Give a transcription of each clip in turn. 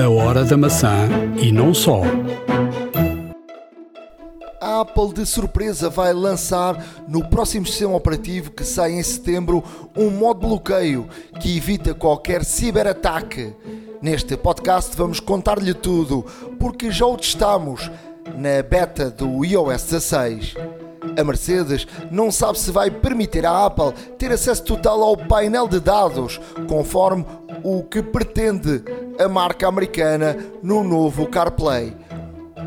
A hora da maçã e não só. A Apple de surpresa vai lançar no próximo sistema operativo que sai em setembro um modo bloqueio que evita qualquer ciberataque. Neste podcast vamos contar-lhe tudo, porque já o testamos na beta do iOS 16. A Mercedes não sabe se vai permitir à Apple ter acesso total ao painel de dados, conforme o que pretende a marca americana no novo CarPlay.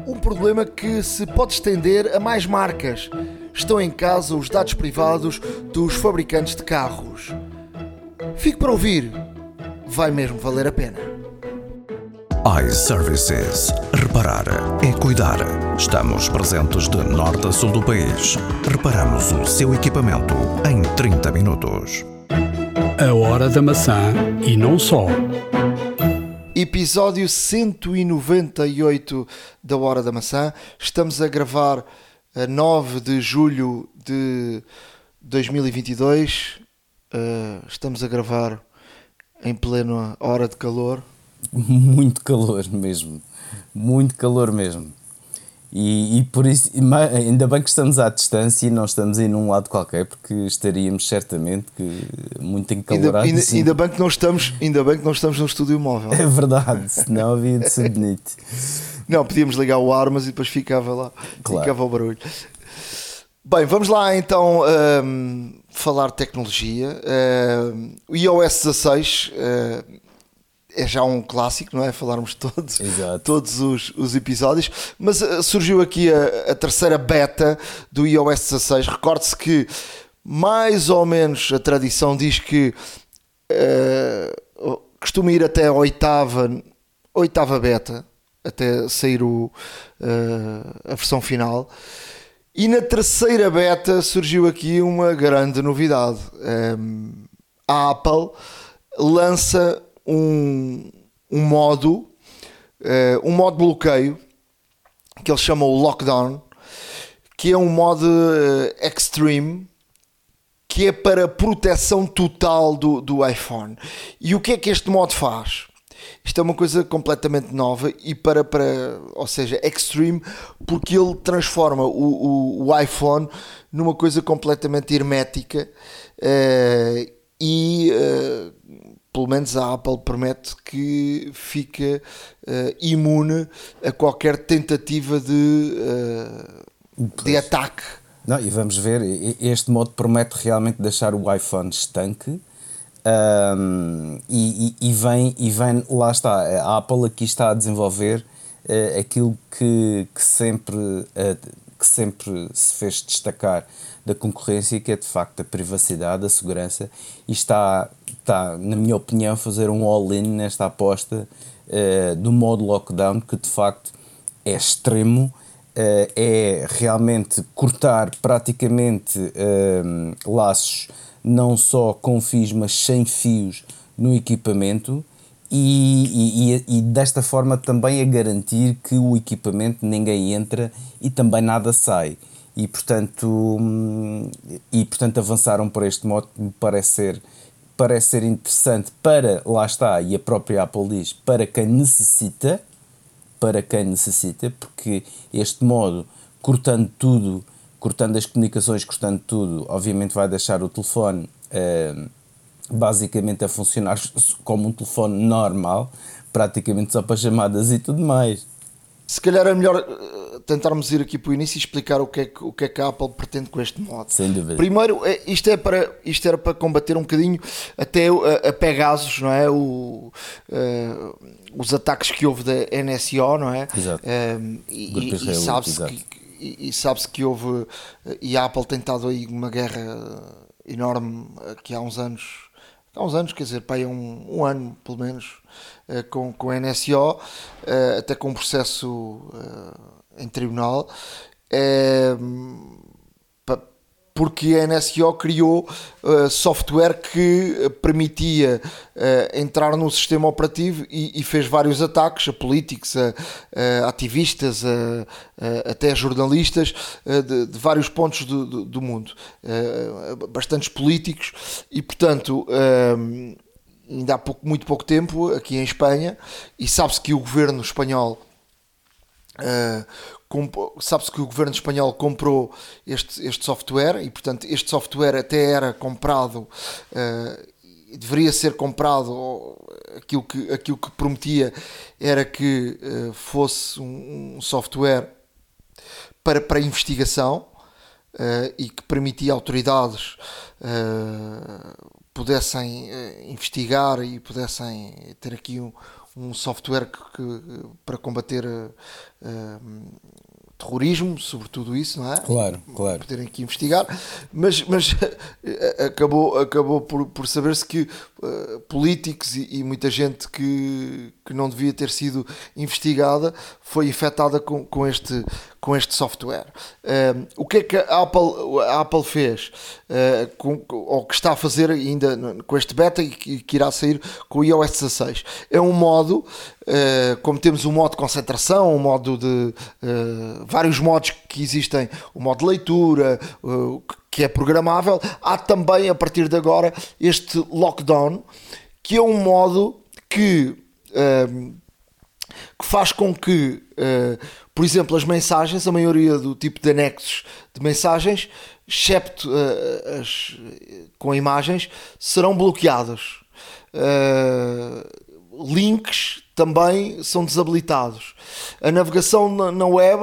Um problema que se pode estender a mais marcas. Estão em casa os dados privados dos fabricantes de carros. Fique para ouvir, vai mesmo valer a pena iServices. Reparar é cuidar. Estamos presentes de norte a sul do país. Reparamos o seu equipamento em 30 minutos. A hora da maçã e não só. Episódio 198 da Hora da Maçã. Estamos a gravar a 9 de julho de 2022. Uh, estamos a gravar em plena hora de calor muito calor mesmo, muito calor mesmo. E, e, por isso, ainda bem que estamos à distância e não estamos aí num lado qualquer, porque estaríamos certamente que muito encalorados. Ainda, ainda, ainda, bem que não estamos, ainda bem que não estamos num estúdio móvel. É verdade, senão havia de ser bonito. Não, podíamos ligar o ar, mas depois ficava lá, claro. ficava o barulho. Bem, vamos lá então um, falar de tecnologia. Um, o iOS 16. Um, é já um clássico, não é? Falarmos todos, todos os, os episódios, mas uh, surgiu aqui a, a, terceira beta do iOS 16. Recorde-se que mais ou menos a tradição diz que uh, costuma ir até a oitava, oitava beta, até sair o, uh, a versão final. E na terceira beta surgiu aqui uma grande novidade. Um, a Apple lança um, um modo, uh, um modo bloqueio que eles chamam lockdown, que é um modo uh, extreme que é para proteção total do, do iPhone. E o que é que este modo faz? Isto é uma coisa completamente nova e para, para ou seja, extreme, porque ele transforma o, o, o iPhone numa coisa completamente hermética uh, e uh, pelo menos a Apple promete que fica uh, imune a qualquer tentativa de, uh, de ataque. Não, e vamos ver, este modo promete realmente deixar o iPhone estanque. Um, e, e, e, vem, e vem, lá está, a Apple aqui está a desenvolver uh, aquilo que, que, sempre, que sempre se fez destacar da concorrência, que é de facto a privacidade, a segurança, e está, está na minha opinião, a fazer um all-in nesta aposta uh, do modo lockdown, que de facto é extremo, uh, é realmente cortar praticamente uh, laços, não só com fios, mas sem fios no equipamento. E, e, e, desta forma também a garantir que o equipamento ninguém entra e também nada sai e portanto, hum, e portanto avançaram por este modo que me parece ser, parece ser interessante para, lá está, e a própria Apple diz, para quem necessita, para quem necessita, porque este modo, cortando tudo, cortando as comunicações, cortando tudo, obviamente vai deixar o telefone uh, basicamente a funcionar como um telefone normal, praticamente só para chamadas e tudo mais. Se calhar é melhor tentarmos ir aqui para o início e explicar o que é que, o que, é que a Apple pretende com este modo. Sem dúvida. Primeiro, é, isto, é para, isto era para combater um bocadinho até a, a Pegasus, não é? O, uh, os ataques que houve da NSO, não é? Exato. Uh, e, e sabe-se que, e, sabe que houve, e a Apple tem estado aí uma guerra enorme aqui há uns anos, há uns anos, quer dizer, aí um, um ano pelo menos, uh, com, com a NSO, uh, até com um processo uh, em tribunal, é, porque a NSO criou uh, software que permitia uh, entrar no sistema operativo e, e, fez vários ataques a políticos, a, a ativistas, a, a, até a jornalistas de, de, vários pontos do, do, do mundo, bastantes políticos, e portanto ainda há pouco, muito pouco tempo aqui em Espanha e sabe-se que o governo espanhol uh, sabe-se que o governo espanhol comprou este, este software e portanto este software até era comprado uh, deveria ser comprado aquilo que, aquilo que prometia era que uh, fosse um, um, software para, para investigação e que permitia autoridades pudessem investigar e pudessem ter aqui um, um software que, que para combater terrorismo, sobretudo isso, não é? Claro, claro. Poderem aqui investigar, mas, mas acabou, acabou por, por saber-se que uh, políticos e, e, muita gente que, que não devia ter sido investigada foi infectada com, com, este, com este software. Uh, o que é que a Apple, a Apple fez? Uh, com, ou que está a fazer ainda com este beta e que, que irá sair com o iOS 16? É um modo, uh, como temos o modo de concentração, o modo de vários modos que existem, o modo de leitura, que é programável, há também a partir de agora este lockdown, que é um modo que que faz com que, uh, por exemplo, as mensagens, a maioria do tipo de anexos de mensagens, excepto uh, as com imagens, serão bloqueados. Uh, links também são desabilitados. A navegação na, na web,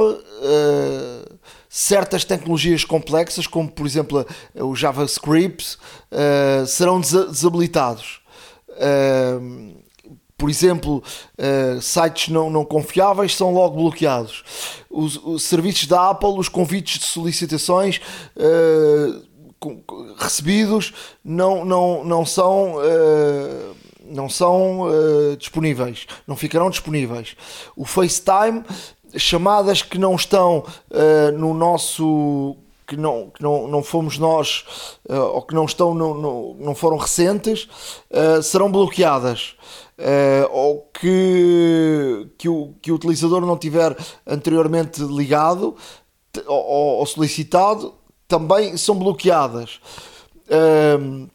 certas tecnologias complexas, como por exemplo o JavaScript, serão desabilitados. Uh, por exemplo, uh, sites não, não confiáveis são logo bloqueados. Os, os, serviços da Apple, os convites de solicitações uh, recebidos não, não, não são. Uh, não são disponíveis, não ficarão disponíveis. O FaceTime, chamadas que não estão no nosso que não, que não, não fomos nós uh, ou que não estão no, no, não foram recentes uh, serão bloqueadas uh, ou que, que, o, que o utilizador não tiver anteriormente ligado ou, ou solicitado, também são bloqueadas. Uh,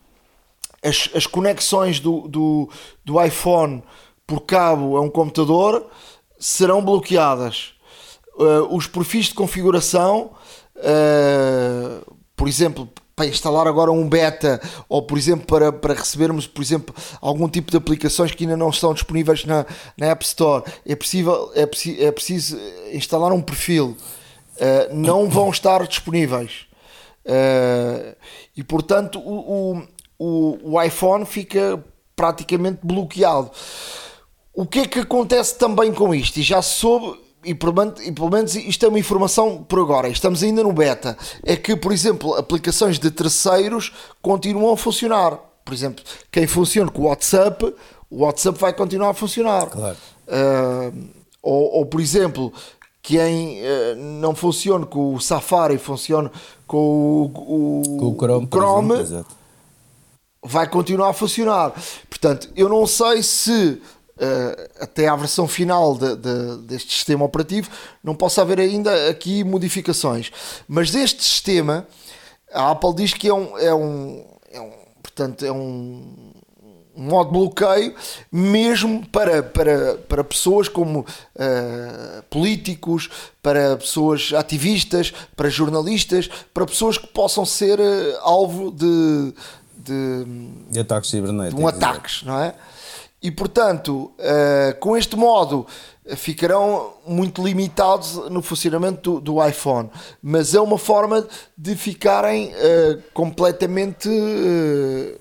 as, as conexões do, do, do iPhone por cabo a um computador serão bloqueadas. Uh, os perfis de configuração, uh, por exemplo, para instalar agora um beta ou por exemplo para, para recebermos por exemplo algum tipo de aplicações que ainda não estão disponíveis na, na App Store é, possível, é, é preciso instalar um perfil. Uh, não vão estar disponíveis. E portanto o, o, o iPhone fica praticamente bloqueado o que é que acontece também com isto? E já soube e pelo menos isto é uma informação por agora, estamos ainda no beta, é que, por exemplo, aplicações de terceiros continuam a funcionar. Por exemplo, quem funciona com o WhatsApp, o WhatsApp vai continuar a funcionar. Claro. Uh, ou, ou, por exemplo, quem uh, não funciona com o Safari, funciona com o, o, com o Chrome, o Chrome vai continuar a funcionar. Portanto, eu não sei se uh, até à versão final de, de, deste sistema operativo, não possa haver ainda aqui modificações. Mas deste sistema, a Apple diz que é um, é um, é um portanto, é um, um modo de bloqueio mesmo para, para, para pessoas como uh, políticos, para pessoas ativistas, para jornalistas, para pessoas que possam ser uh, alvo de, de, de ataques cibernéticos. De um ataques, não é? E portanto, uh, com este modo ficarão muito limitados no funcionamento do, do iPhone, mas é uma forma de ficarem uh, completamente uh,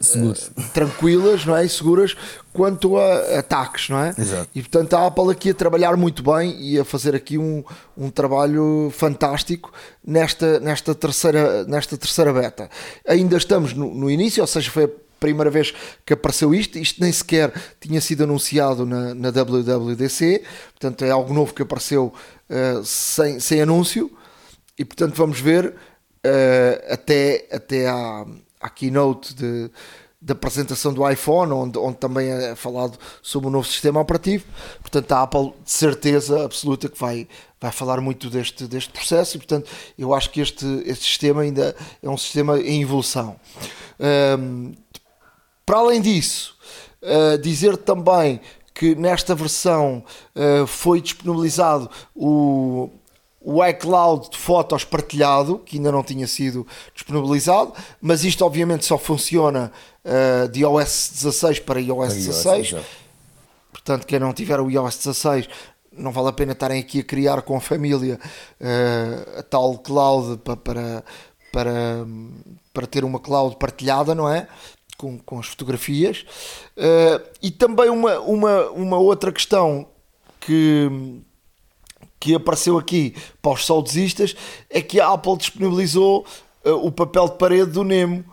seguros, tranquilas, não é, e seguras quanto a ataques, não é? Exato. E portanto a Apple aqui a trabalhar muito bem e a fazer aqui um, um trabalho fantástico nesta, nesta, terceira, nesta terceira beta. Ainda estamos no, no início, ou seja, foi primeira vez que apareceu isto. Isto nem sequer tinha sido anunciado na, na WWDC, portanto é algo novo que apareceu uh, sem, sem anúncio. E portanto vamos ver uh, até, até à, à keynote de, da apresentação do iPhone, onde, onde também é falado sobre o novo sistema operativo. Portanto, a Apple de certeza absoluta que vai, vai falar muito deste, deste processo e, portanto, eu acho que este, este sistema ainda é um sistema em evolução. Um, Para além disso, uh, dizer também que nesta versão uh, foi disponibilizado o, o iCloud de fotos partilhado, que ainda não tinha sido disponibilizado, mas isto obviamente só funciona uh, de iOS 16 para iOS 16. iOS, Portanto, quem não tiver o iOS 16 não vale a pena estarem aqui a criar com a família uh, a tal cloud para, para, para, para ter uma cloud partilhada, não é? Com, com as fotografias. Uh, e também uma, uma, uma outra questão que, que apareceu aqui para os saudosistas é que a Apple disponibilizou uh, o papel de parede do Nemo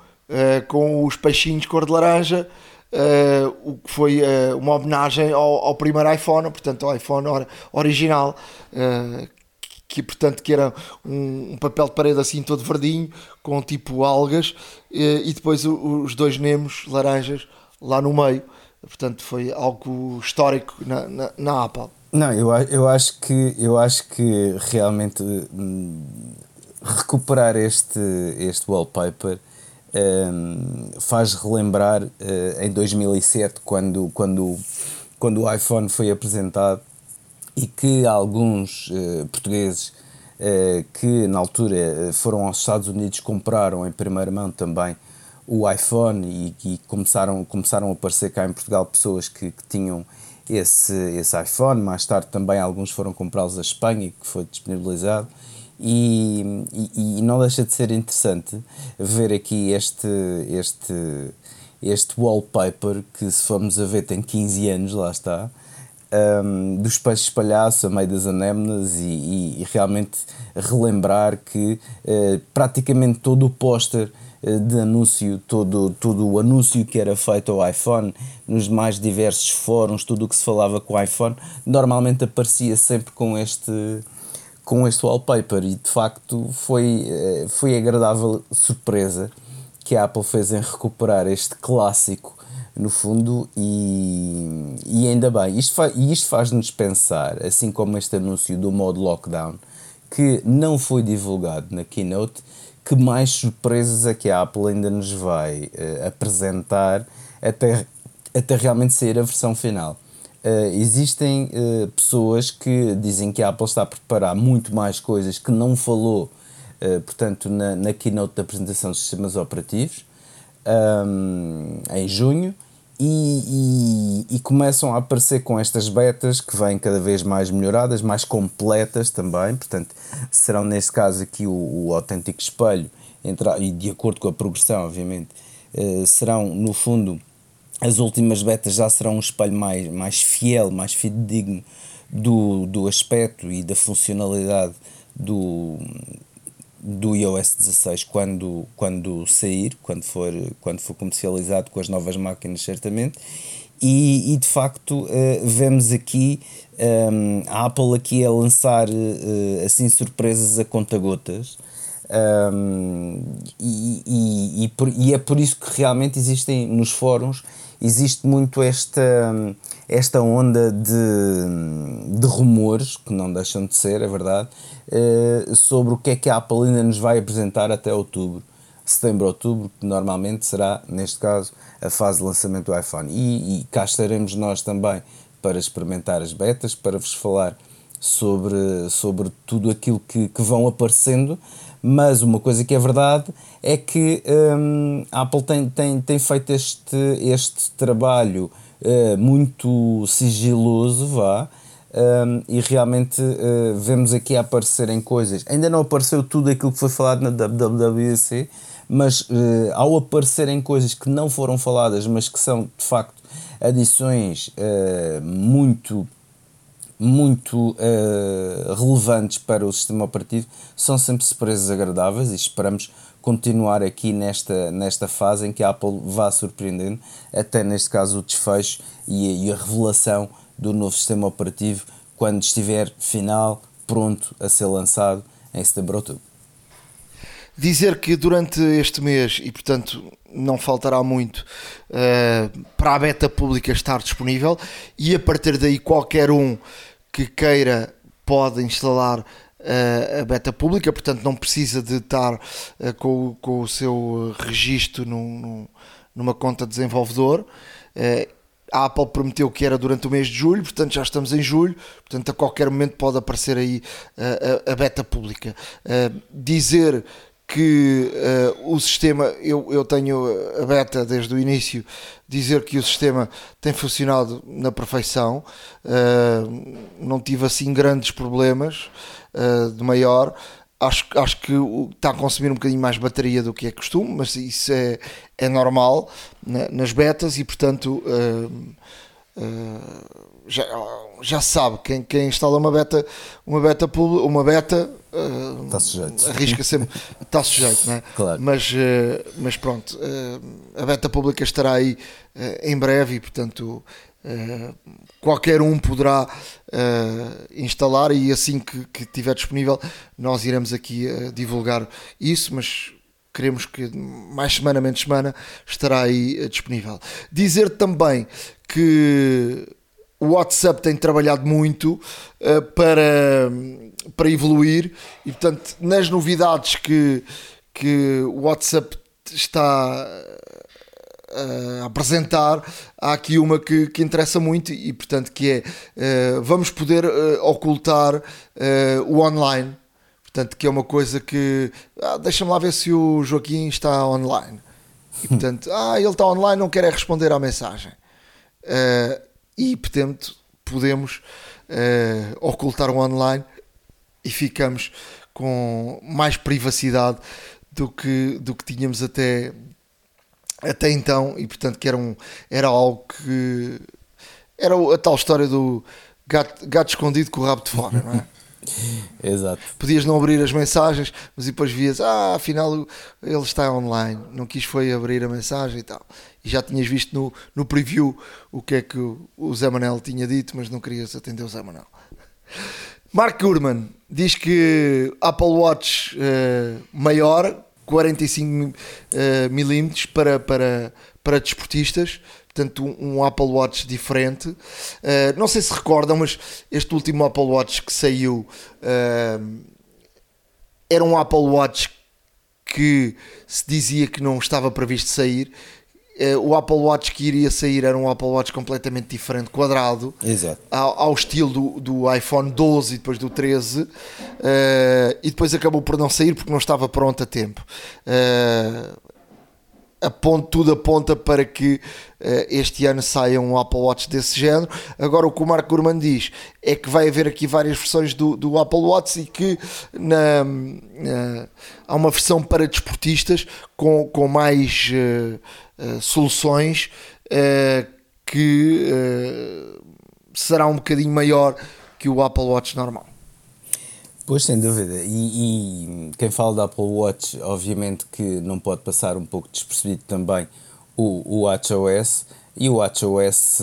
com os peixinhos cor de laranja uh, o que foi uh, uma homenagem ao, ao, primeiro iPhone, portanto ao iPhone or, original, uh, que portanto que era um, um, papel de parede assim todo verdinho, com tipo algas, e depois o, os dois nemos laranjas lá no meio. Portanto, foi algo histórico na, na, na Apple. Não, eu, eu, acho que, eu acho que realmente hum, recuperar este, este wallpaper um, ehm, faz relembrar uh, em 2007 quando, quando, quando o iPhone foi apresentado e que alguns uh, portugueses uh, que na altura foram aos Estados Unidos compraram em primeira mão também o iPhone e, e começaram, começaram a aparecer cá em Portugal pessoas que, que tinham esse, esse iPhone, mais tarde também alguns foram comprá-los a Espanha que foi disponibilizado. E, e, e, não deixa de ser interessante ver aqui este, este, este wallpaper que, se formos a ver, tem 15 anos, lá está, um, dos peixes espalhados a meio das anémonas e, e, e realmente relembrar que uh, praticamente todo o póster uh, de anúncio, todo, todo o anúncio que era feito ao iPhone, nos mais diversos fóruns, tudo o que se falava com o iPhone, normalmente aparecia sempre com este com este wallpaper. E de facto foi, eh, foi agradável surpresa que a Apple fez em recuperar este clássico no fundo e, e ainda bem, isto, fa, isto faz-nos pensar, assim como este anúncio do modo lockdown que não foi divulgado na keynote, que mais surpresas é que a Apple ainda nos vai uh, apresentar até, até realmente sair a versão final. Uh, existem uh, pessoas que dizem que a Apple está a preparar muito mais coisas que não falou, portanto, na, na keynote da apresentação dos sistemas operativos, um, em junho, e, e, e, começam a aparecer com estas betas que vêm cada vez mais melhoradas, mais completas também, portanto, serão neste caso aqui o, o autêntico espelho, entre, e de acordo com a progressão, obviamente, serão no fundo as últimas betas já serão um espelho mais, mais fiel, mais fidedigno do, do aspecto e da funcionalidade do, do iOS 16 quando, quando sair, quando for, quando for comercializado com as novas máquinas, certamente. E, e de facto uh, vemos aqui um, ehm, a Apple aqui a lançar uh, assim surpresas a conta-gotas. Um, e, e, e, e é por isso que realmente existem nos fóruns existe muito esta, esta onda de, de rumores, que não deixam de ser, é verdade, uh, sobre o que é que a Apple ainda nos vai apresentar até outubro, setembro, outubro, que normalmente será, neste caso, a fase de lançamento do iPhone. E, e cá estaremos nós também para experimentar as betas, para vos falar sobre, sobre tudo aquilo que, que vão aparecendo mas uma coisa que é verdade é que um, a Apple tem, tem, tem feito este, este trabalho uh, muito sigiloso, vá, um, e realmente uh, vemos aqui aparecerem coisas. Ainda não apareceu tudo aquilo que foi falado na WWDC, mas uh, ao aparecerem coisas que não foram faladas, mas que são de facto adições uh, muito muito relevantes para o sistema operativo, são sempre surpresas agradáveis e esperamos continuar aqui nesta, nesta fase em que a Apple vá surpreendendo, até neste caso o desfecho e, e a revelação do novo sistema operativo quando estiver final, pronto a ser lançado em setembro ou outubro. Dizer que durante este mês, e portanto não faltará muito uh, para a beta pública estar disponível, e a partir daí qualquer um que queira pode instalar a beta pública, portanto não precisa de estar uh, com, com o seu registro num, numa conta desenvolvedor. Uh, a Apple prometeu que era durante o mês de julho, portanto já estamos em julho, portanto a qualquer momento pode aparecer aí uh, a, a, beta pública. Uh, dizer que uh, o sistema, eu, eu tenho a beta desde o início, dizer que o sistema tem funcionado na perfeição, não tive assim grandes problemas de maior acho, acho que está a consumir um bocadinho mais bateria do que é costume, mas isso é, é normal né, nas betas e portanto uh, uh, já, já sabe quem, quem instala uma beta uma beta uma beta uh, está sujeito arrisca sempre está sujeito né? claro. mas, mas pronto a beta pública estará aí em breve e portanto Uh, qualquer um poderá uh, instalar e assim que, que tiver disponível nós iremos aqui uh, divulgar isso, mas queremos que mais semana, menos semana estará aí disponível. Dizer também que o WhatsApp tem trabalhado muito para, para evoluir e portanto nas novidades que, que o WhatsApp está uh, apresentar, há aqui uma que, que interessa muito e, portanto, que é uh, vamos poder uh, ocultar o online. Portanto, que é uma coisa que ah, deixa-me lá ver se o Joaquim está online. E portanto, ah, ele está online, não quer é responder à mensagem. e portanto, podemos ocultar o online e ficamos com mais privacidade do que, do que tínhamos até, até então, e portanto que era, um, era algo que era a tal história do gato, gato escondido com o rabo de fora, não é? Exato. Podias não abrir as mensagens, mas depois vias, ah, afinal ele está online, não quis foi abrir a mensagem e tal. E já tinhas visto no, no preview o que é que o Zé Manel tinha dito, mas não querias atender o Zé Manel. Mark Gurman diz que Apple Watch uh, maior 45 uh, milímetros para, para, para desportistas, portanto um, Apple Watch diferente. Uh, não sei se recordam, mas este último Apple Watch que saiu uh, era um Apple Watch que se dizia que não estava previsto sair o Apple Watch que iria sair era um Apple Watch completamente diferente, quadrado, ao, ao, estilo do, do iPhone 12 e depois do 13, uh, eh, e depois acabou por não sair porque não estava pronto a tempo. Uh, Aponto, tudo aponta para que uh, este ano saia um Apple Watch desse género. Agora, o que o Marco Gurman diz é que vai haver aqui várias versões do, do Apple Watch e que na, uh, há uma versão para desportistas com, com mais uh, eh, soluções uh, que uh, será um bocadinho maior que o Apple Watch normal. Pois, sem dúvida. E, e, quem fala da Apple Watch, obviamente que não pode passar um pouco despercebido também o, o WatchOS e o WatchOS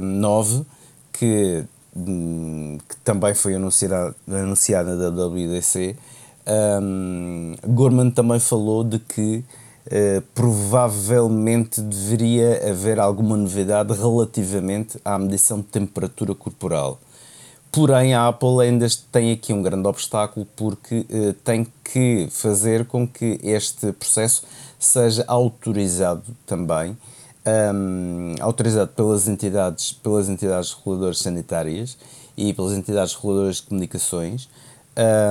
9, que, hum, que também foi anunciado, anunciado na WWDC. Um, Gorman também falou de que Uh, provavelmente deveria haver alguma novidade relativamente à medição de temperatura corporal. Porém, a Apple ainda tem aqui um grande obstáculo porque uh, tem que fazer com que este processo seja autorizado também, um, autorizado pelas entidades, pelas entidades reguladoras sanitárias e pelas entidades reguladoras de comunicações,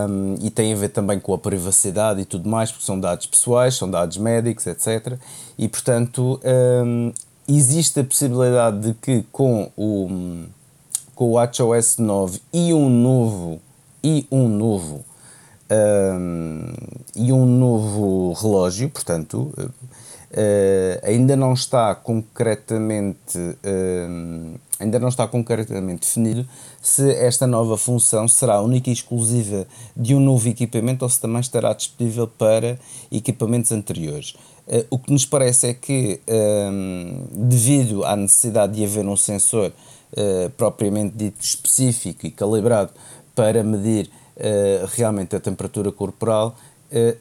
um, e tem a ver também com a privacidade e tudo mais, porque são dados pessoais, são dados médicos, etc. E portanto um, existe a possibilidade de que com o, com o WatchOS 9 e um novo e um novo um, e um novo relógio, portanto uh, ainda não está concretamente uh, ainda não está concretamente definido se esta nova função será única e exclusiva de um novo equipamento ou se também estará disponível para equipamentos anteriores. Uh, o que nos parece é que, um, devido à necessidade de haver um sensor uh, propriamente dito específico e calibrado para medir uh, realmente a temperatura corporal,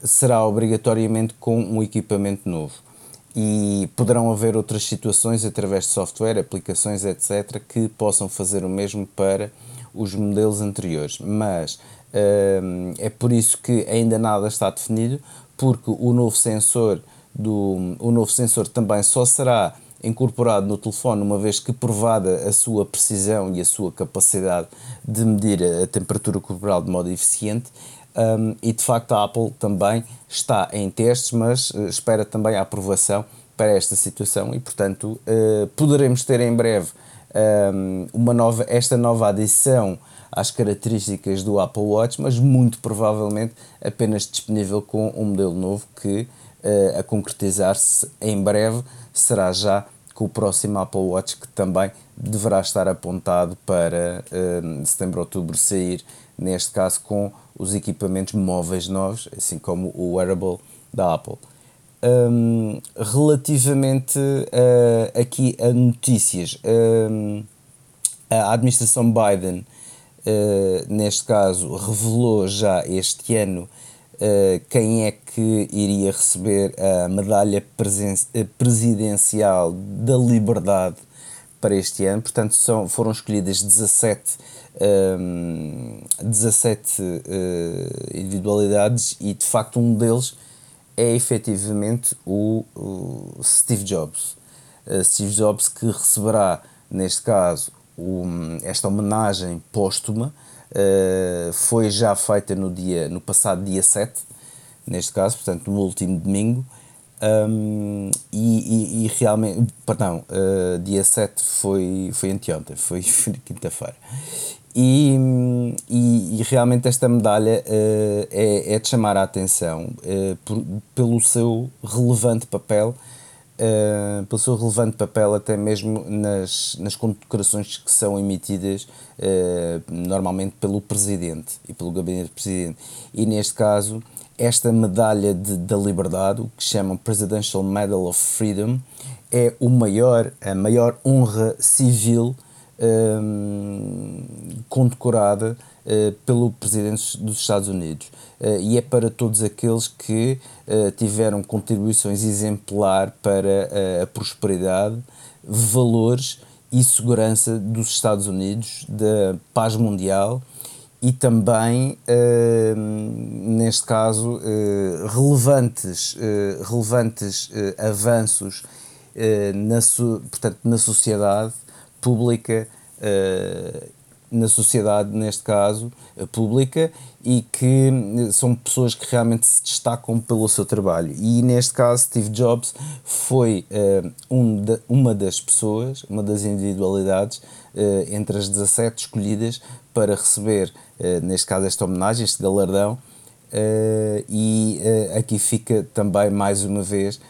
será obrigatoriamente com um equipamento novo e poderão haver outras situações através de software, aplicações, etc., que possam fazer o mesmo para os modelos anteriores. Mas uh, é por isso que ainda nada está definido, porque o novo sensor do o novo sensor também só será incorporado no telefone, uma vez que provada a sua precisão e a sua capacidade de medir a temperatura corporal de modo eficiente. Um, e de facto a Apple também está em testes, mas uh, espera também a aprovação para esta situação e, portanto, uh, poderemos ter em breve um, uma nova, esta nova adição às características do Apple Watch, mas muito provavelmente apenas disponível com um modelo novo que, uh, a concretizar-se em breve, será já com o próximo Apple Watch que também deverá estar apontado para uh, setembro, outubro sair, neste caso com os equipamentos móveis novos, assim como o wearable da Apple. Um, relativamente uh, aqui a notícias, um, a administração Biden, uh, neste caso, revelou já este ano uh, quem é que iria receber a medalha presidencial da liberdade para este ano. Portanto, são, foram escolhidas 17, um, 17 individualidades e, de facto, um deles é efetivamente o, o Steve Jobs. Uh, Steve Jobs que receberá, neste caso, esta homenagem póstuma, uh, foi já feita no, dia, no passado dia 7, neste caso, portanto, no último domingo. Um, e, e, e, realmente, perdão, uh, dia 7 foi, foi anteontem, foi quinta-feira. E, e, e, realmente esta medalha uh, é, é, de chamar a atenção uh, por, pelo seu relevante papel, uh, pelo seu relevante papel até mesmo nas, nas condecorações que são emitidas normalmente pelo Presidente e pelo Gabinete do Presidente. E neste caso, esta medalha de, da liberdade, o que chamam Presidential Medal of Freedom, é o maior, a maior honra civil um, condecorada uh, pelo Presidente dos Estados Unidos. Uh, e é para todos aqueles que uh, tiveram contribuições exemplar para a prosperidade, valores e segurança dos Estados Unidos, da paz mundial e também, neste caso, relevantes, relevantes avanços na, portanto, na sociedade pública na sociedade, neste caso, uh, pública, e que são pessoas que realmente se destacam pelo seu trabalho. E neste caso, Steve Jobs foi uh, um de, uma das pessoas, uma das individualidades entre as 17 escolhidas para receber, neste caso, esta homenagem, este galardão. e aqui fica também, mais uma vez,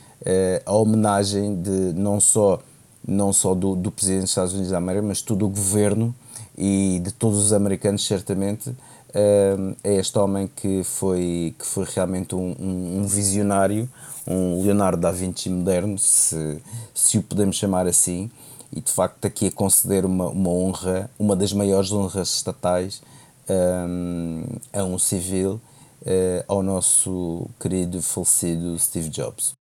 a homenagem de não só não só do, do Presidente dos Estados Unidos da América, mas todo o governo e de todos os americanos, certamente, uh, é este homem que foi, que foi realmente um, um, um, visionário, um Leonardo da Vinci moderno, se, se o podemos chamar assim, e de facto aqui a conceder uma, uma honra, uma das maiores honras estatais um, a um civil, uh, ao nosso querido falecido Steve Jobs.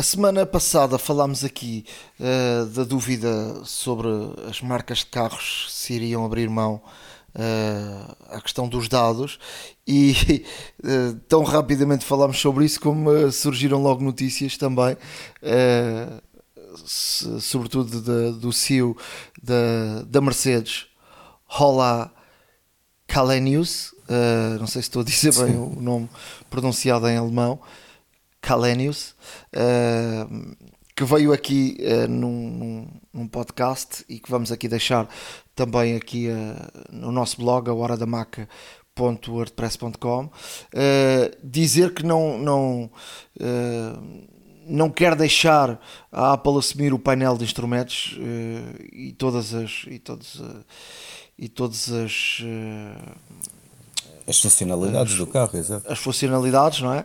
A semana passada falámos aqui uh, da dúvida sobre as marcas de carros se iriam abrir mão uh, à questão dos dados e uh, tão rapidamente falámos sobre isso como surgiram logo notícias também, sobretudo de, do CEO da, da Mercedes, Hola Kalenius, não sei se estou a dizer bem o nome pronunciado em alemão. Kalenius, uh, que veio aqui uh, num, num, podcast e que vamos aqui deixar também aqui uh, no nosso blog, a hora da maca wordpress.com uh, dizer que não não não quer deixar a Apple assumir o painel de instrumentos e todas as e todas e todas as as funcionalidades as, do carro, exato. As funcionalidades, não é?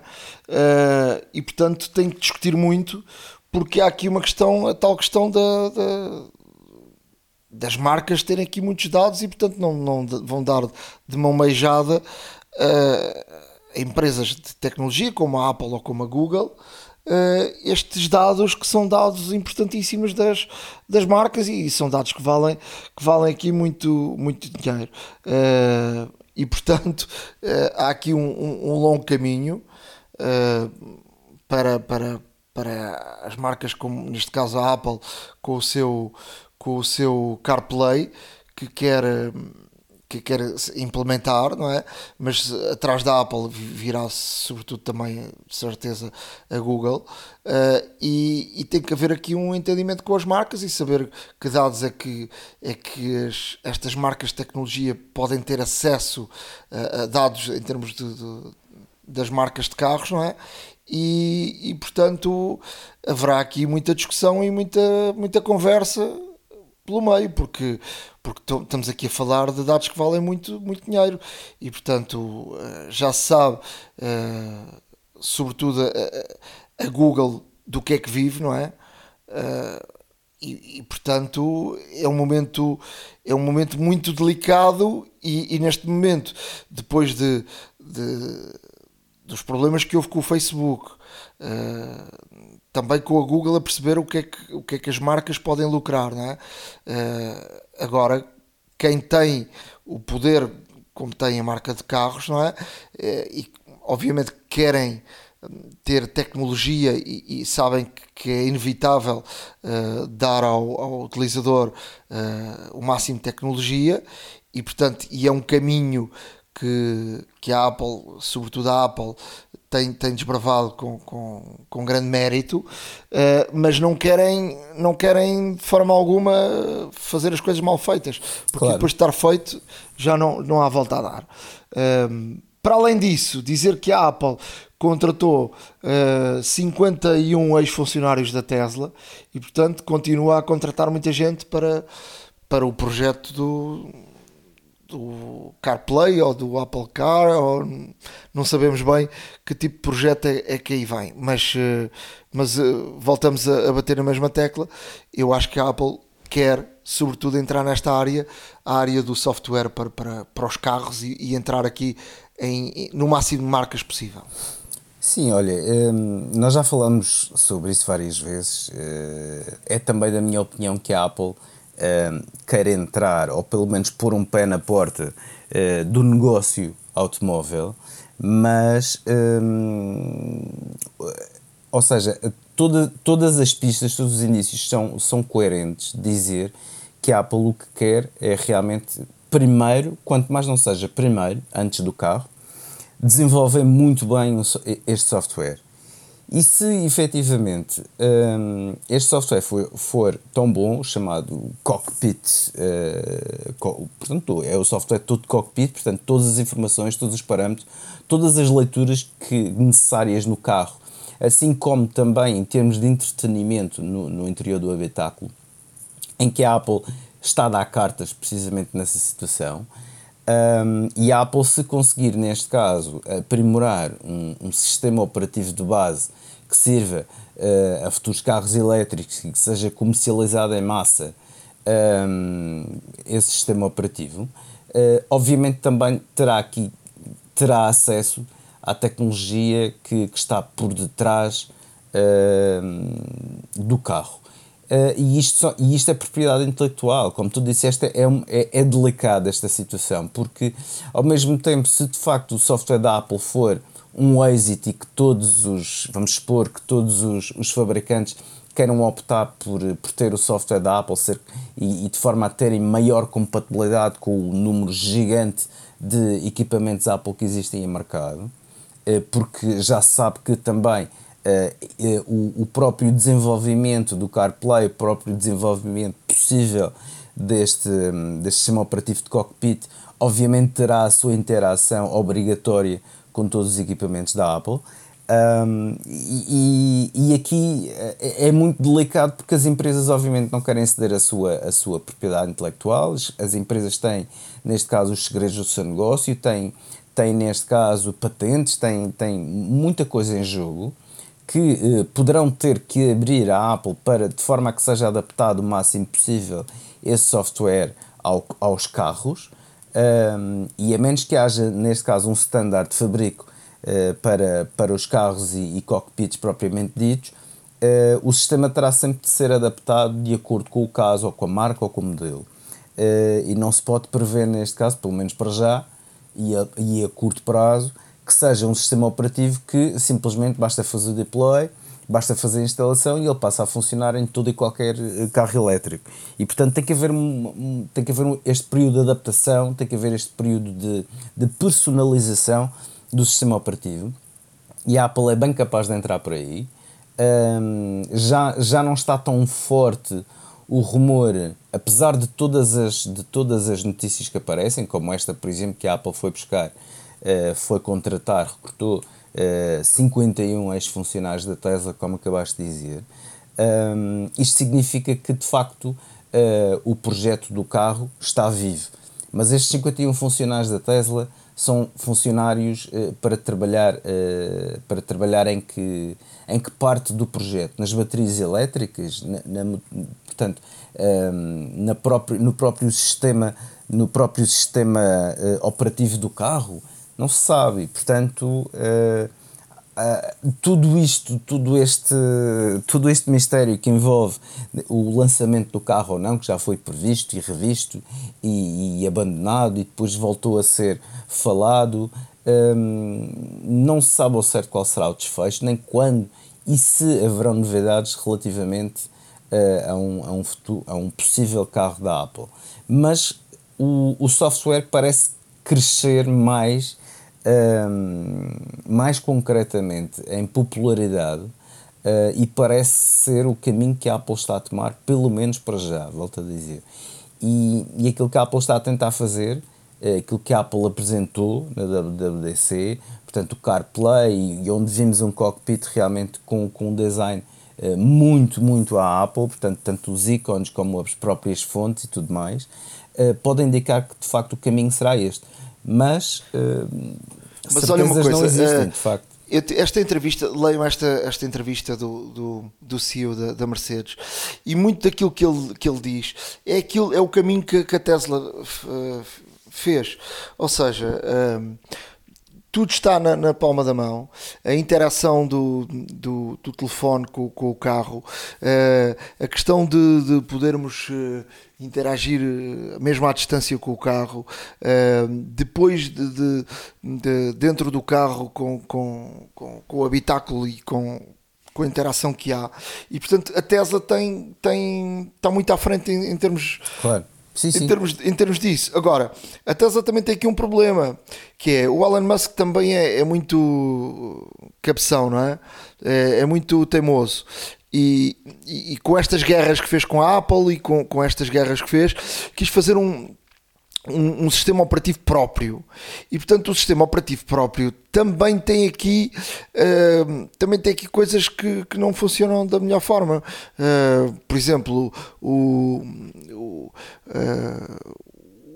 Uh, e portanto tem que discutir muito, porque há aqui uma questão, a tal questão da, da das marcas terem aqui muitos dados e portanto não, não vão dar de mão meijada uh, a empresas de tecnologia como a Apple ou como a Google Uh, estes dados que são dados importantíssimos das, das marcas e são dados que valem, que valem aqui muito, muito dinheiro. E portanto uh, há aqui um, um, um longo caminho para, para, para as marcas como neste caso a Apple com o seu, com o seu CarPlay que quer que quer implementar, não é? Mas atrás da Apple virá sobretudo também, de certeza, a Google. Uh, e, e, tem que haver aqui um entendimento com as marcas e saber que dados é que, é que as, estas marcas de tecnologia podem ter acesso a, a dados em termos de, de, das marcas de carros, não é? E, e portanto haverá aqui muita discussão e muita, muita conversa pelo meio, porque, porque estamos aqui a falar de dados que valem muito, muito dinheiro e, portanto, eh, já se sabe, eh, sobretudo a, a Google, do que é que vive, não é? Eh, e, e, portanto é um momento é um momento muito delicado e, e neste momento depois de, de, dos problemas que houve com o Facebook uh, também com a Google a perceber o que é que, o que, é que as marcas podem lucrar. Não é? Uh, agora, quem tem o poder, como tem a marca de carros, não é? Uh, e obviamente querem ter tecnologia e, e sabem que, é inevitável uh, dar ao, ao utilizador o máximo de tecnologia e portanto e é um caminho que, que a Apple, sobretudo a Apple, tem, tem desbravado com, com, com grande mérito, uh, mas não querem, não querem de forma alguma fazer as coisas mal feitas, porque claro. depois de estar feito já não, não há volta a dar. Uh, para além disso, dizer que a Apple contratou uh, eh, 51 ex-funcionários da Tesla e, portanto, continua a contratar muita gente para, para o projeto do, do CarPlay ou do Apple Car, ou não sabemos bem que tipo de projeto é, é que aí vem, mas, eh, mas eh, voltamos a, a, bater na mesma tecla. Eu acho que a Apple quer, sobretudo, entrar nesta área, a área do software para, para, para os carros e, e entrar aqui em, no máximo de marcas possível. Sim, olha, ehm, nós já falamos sobre isso várias vezes. Eh, é também da minha opinião que a Apple uh, queira entrar, ou pelo menos pôr um pé na porta uh, do negócio automóvel, mas, um, ou seja, toda, todas as pistas, todos os indícios são, são coerentes dizer que a Apple o que quer é realmente, primeiro, quanto mais não seja primeiro, antes do carro, desenvolver muito bem este software. E se efetivamente um, este software for, for, tão bom, chamado Cockpit, uh, co portanto, é o software todo Cockpit, portanto, todas as informações, todos os parâmetros, todas as leituras que, necessárias no carro, assim como também em termos de entretenimento no, no interior do habitáculo, em que a Apple está a dar cartas precisamente nessa situação. Um, e a Apple, se conseguir, neste caso, aprimorar um, um sistema operativo de base que sirva uh, a futuros carros elétricos e que seja comercializado em massa um, esse sistema operativo, uh, obviamente também terá aqui terá acesso à tecnologia que, que está por detrás uh, do carro. Uh, e, isto só, e isto é propriedade intelectual, como tu disseste, é, é, é delicada esta situação, porque ao mesmo tempo, se de facto o software da Apple for um êxito e que todos os, vamos supor, que todos os, os fabricantes queiram optar por, por ter o software da Apple ser, e, e, de forma a terem maior compatibilidade com o número gigante de equipamentos Apple que existem em mercado, eh, porque já se sabe que também o, o, próprio desenvolvimento do CarPlay, o próprio desenvolvimento possível deste, deste sistema operativo de cockpit, obviamente terá a sua interação obrigatória com todos os equipamentos da Apple. Um, e, e, aqui é, é muito delicado porque as empresas obviamente não querem ceder a sua, a sua propriedade intelectual, as empresas têm, neste caso, os segredos do seu negócio, têm, têm neste caso, patentes, têm, têm muita coisa em jogo que eh, poderão ter que abrir a Apple para, de forma a que seja adaptado o máximo possível esse software ao, aos carros, um, e a menos que haja, neste caso, um standard de fabrico uh, para, para os carros e, e cockpits propriamente ditos, uh, o sistema terá sempre de ser adaptado de acordo com o caso, ou com a marca, ou com o modelo. Uh, e não se pode prever, neste caso, pelo menos para já, e a, e a curto prazo, que seja um sistema operativo que simplesmente basta fazer o deploy, basta fazer a instalação e ele passa a funcionar em todo e qualquer eh, carro elétrico. E portanto tem que haver, tem que haver este período de adaptação, tem que haver este período de, de personalização do sistema operativo. E a Apple é bem capaz de entrar por aí. Um, já, já não está tão forte o rumor, apesar de todas, as, de todas as notícias que aparecem, como esta, por exemplo, que a Apple foi buscar, foi contratar, recrutou 51 eh, ex-funcionários da Tesla, como acabaste de dizer. Um, isto significa que, de facto, uh, o projeto do carro está vivo. Mas estes 51 funcionários da Tesla são funcionários para trabalhar, para trabalhar em, que, em que parte do projeto? Nas baterias elétricas? Na, na portanto, na próprio, no próprio sistema, no próprio sistema operativo do carro? Não se sabe. Portanto, uh, uh, tudo isto, tudo este, tudo este mistério que envolve o lançamento do carro ou não, que já foi previsto e revisto e, e abandonado e depois voltou a ser falado, um, ehm, não se sabe ao certo qual será o desfecho, nem quando e se haverão novidades relativamente uh, a, um, a, um futuro, a um possível carro da Apple. Mas o, o software parece crescer mais um, mais concretamente em popularidade uh, e parece ser o caminho que a Apple está a tomar, pelo menos para já, volto a dizer. E, e aquilo que a Apple está a tentar fazer, uh, aquilo que a Apple apresentou na WWDC, portanto o CarPlay, e onde vimos um cockpit realmente com, com um design uh, muito, muito à Apple, portanto tanto os ícones como as próprias fontes e tudo mais, uh, pode indicar que de facto o caminho será este mas, uh, mas olha uma coisa, não existem, uh, de facto. Esta entrevista, leio esta, esta entrevista do, do, do CEO da, da, Mercedes e muito daquilo que ele, que ele diz é, aquilo, é o caminho que, que a Tesla uh, fez. Ou seja, tudo está na, na, palma da mão, a interação do, do, do telefone com, com, o carro, uh, a questão de, de podermos uh, interagir uh, mesmo à distância com o carro, depois de, de, de, dentro do carro com, com, com, com o habitáculo e com, com a interação que há. E portanto a Tesla tem, tem, está muito à frente em, em termos. Claro Sim, sim. Em, termos, em termos disso. Agora, a Tesla também tem aqui um problema, que é o Elon Musk também é, é muito cabeção, não é? É, é muito teimoso. E, e, e, com estas guerras que fez com a Apple e com, com estas guerras que fez, quis fazer um, um, um, sistema operativo próprio. E portanto o sistema operativo próprio também tem aqui uh, também tem aqui coisas que, que não funcionam da melhor forma. Uh, por exemplo o, o uh,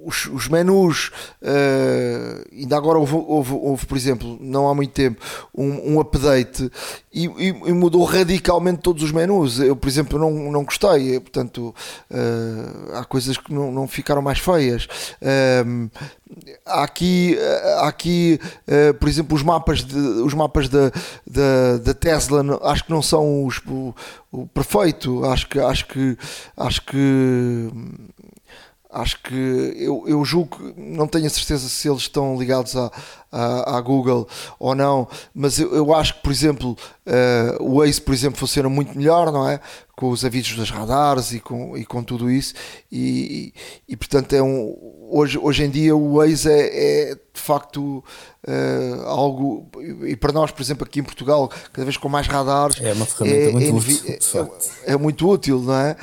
os, os menus, uh, ainda agora houve, houve, houve, por exemplo, não há muito tempo, um, um update e, e, e, mudou radicalmente todos os menus. Eu, por exemplo, não, não gostei, portanto, uh, há coisas que não, não ficaram mais feias. Uh, há aqui, há aqui por exemplo, os mapas, de, os mapas da, da, da Tesla, acho que não são os, o, o perfeito, acho que, acho que, acho que acho que eu, eu julgo que não tenho a certeza se eles estão ligados à, à, à Google ou não, mas eu, eu acho que, por exemplo, uh, o Waze, por exemplo, funciona muito melhor, não é? Com os avisos das radares e com, e com tudo isso, e, e, e portanto é um. Hoje, hoje em dia o Waze é, é de facto uh, algo, e para nós, por exemplo, aqui em Portugal, cada vez com mais radares, é uma ferramenta é, muito útil. É, é, muito útil, não é?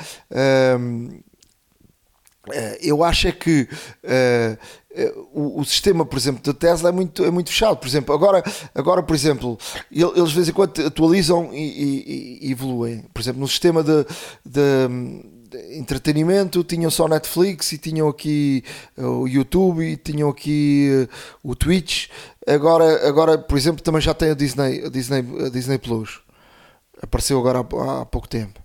Um, eh, eu acho é que uh, o, o, sistema, por exemplo, da Tesla é muito, é muito fechado. Por exemplo, agora, agora por exemplo, eles de vez em quando atualizam e, e, e evoluem. Por exemplo, no sistema de, de, entretenimento tinham só Netflix e tinham aqui o YouTube e tinham aqui o Twitch. Agora, agora, por exemplo, também já tem a Disney, a Disney, a Disney Plus. Apareceu agora há, há pouco tempo.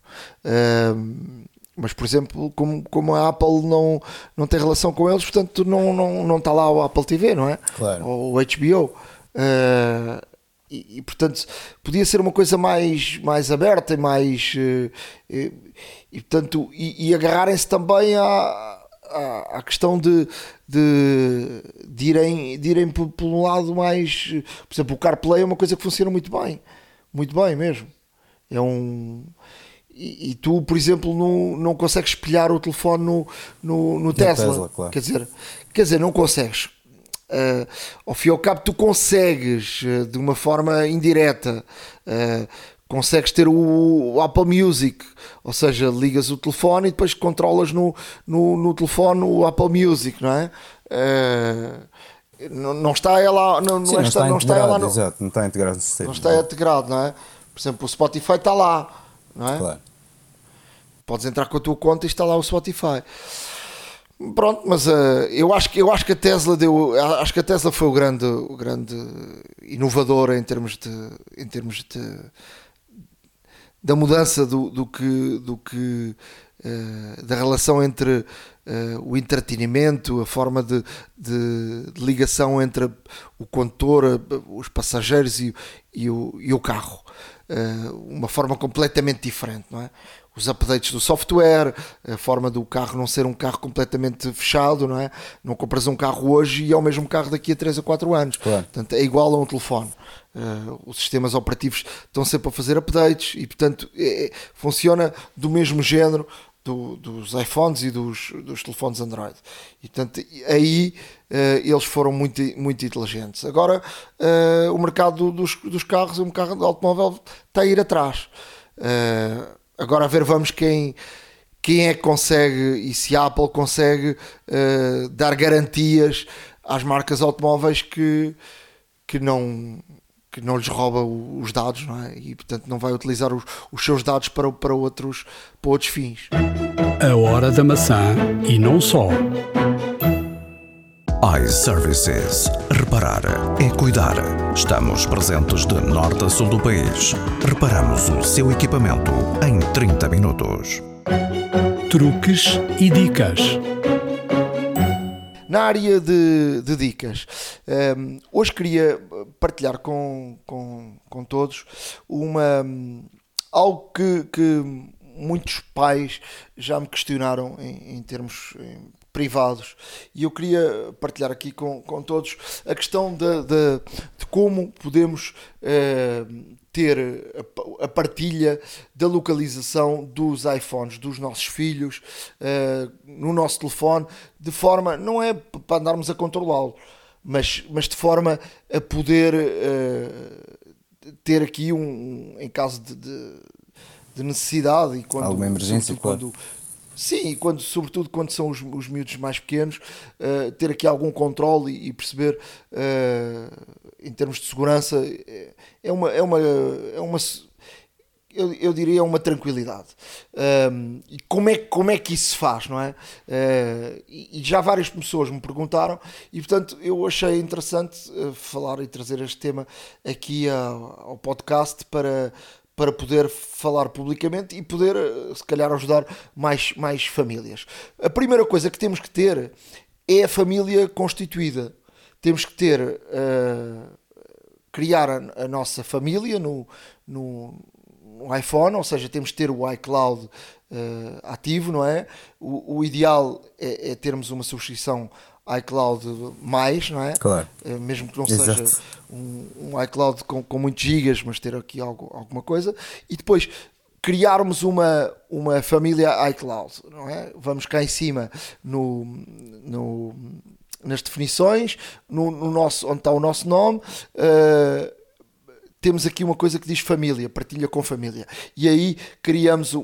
Mas, por exemplo, como, como a Apple não, não tem relação com eles, portanto não, não, não está lá o Apple TV, não é? Claro. Ou o HBO. Uh, eh, e, e, portanto podia ser uma coisa mais, mais aberta e mais. Uh, e, e, portanto, e, e agarrarem-se também à, à, à questão de, de, de, irem, de irem por, por um lado mais. Por exemplo, o CarPlay é uma coisa que funciona muito bem. Muito bem mesmo. É um. E, e tu, por exemplo, não, não consegues espelhar o telefone no, no, no Tesla. Tesla claro. quer, dizer, quer dizer, não consegues. Uh, ao fim e ao cabo, tu consegues uh, de uma forma indireta. Uh, consegues ter o, o, Apple Music, ou seja, ligas o telefone e depois controlas no, no, no telefone o Apple Music, não é? Não, não, está ela não, Sim, não, está, não está ela no, exato, não está integrado no sistema. Não está integrado, não é? Por exemplo, o Spotify está lá, não é? Claro. Podes entrar com a tua conta e lá o Spotify. Pronto, mas uh, eu, acho que, eu acho que a Tesla deu. Acho que a Tesla foi o grande, o grande inovador em termos de. Em termos de da mudança do, do que, do que uh, da relação entre uh, o entretenimento, a forma de, de, de, ligação entre o condutor, os passageiros e, e, o, e o carro. Uh, uma forma completamente diferente, não é? os updates do software, a forma do carro não ser um carro completamente fechado, não é? Não compras um carro hoje e é o mesmo carro daqui a 3 a 4 anos. Claro. Portanto, é igual a um telefone. Uh, os sistemas operativos estão sempre a fazer updates e, portanto, é, é, funciona do mesmo género do, dos iPhones e dos, dos telefones Android. E, portanto, aí eles foram muito, muito inteligentes. Agora, uh, o mercado dos, dos carros, o mercado do automóvel está a ir atrás. Uh, Agora a ver, vamos quem, quem é que consegue e se a Apple consegue uh, dar garantias às marcas automóveis que, que não que não lhes rouba os dados, não é? E portanto não vai utilizar os, os seus dados para, para, outros, para outros fins. A hora da maçã e não só iServices. Reparar é cuidar. Estamos presentes de norte a sul do país. Reparamos o seu equipamento em 30 minutos. Truques e dicas. Na área de, de dicas, um, ehm, hoje queria partilhar com, com, com todos uma, algo que, que muitos pais já me questionaram em, em termos em privados. E eu queria partilhar aqui com, com todos a questão de, de, de como podemos eh, ter a, a, partilha da localização dos iPhones dos nossos filhos eh, no nosso telefone, de forma, não é para andarmos a controlá-lo, mas, mas de forma a poder eh, ter aqui um, em caso de, de, de necessidade e quando, alguma emergência quando, Sim, quando, sobretudo quando são os, os miúdos mais pequenos, uh, ter aqui algum controle e, e perceber, uh, em termos de segurança, é, é uma, é uma, é uma eu, eu diria uma tranquilidade. Um, e como é, como é que isso se faz, não é? Uh, e, e, já várias pessoas me perguntaram, e portanto eu achei interessante falar e trazer este tema aqui ao, ao podcast para para poder falar publicamente e poder, eh, se calhar, ajudar mais, mais famílias. A primeira coisa que temos que ter é a família constituída. Temos que ter, uh, criar a, a, nossa família no, no, no, iPhone, ou seja, temos que ter o iCloud uh, ativo, não é? O, o ideal é, é termos uma subscrição iCloud mais, não é? Claro. Eh, mesmo que não Exato. seja um, um, iCloud com, com muitos gigas, mas ter aqui algo, alguma coisa. E depois criarmos uma, uma família iCloud, não é? Vamos cá em cima no, no nas definições, no, no, nosso, onde está o nosso nome. Uh, temos aqui uma coisa que diz família, partilha com família. E aí criamos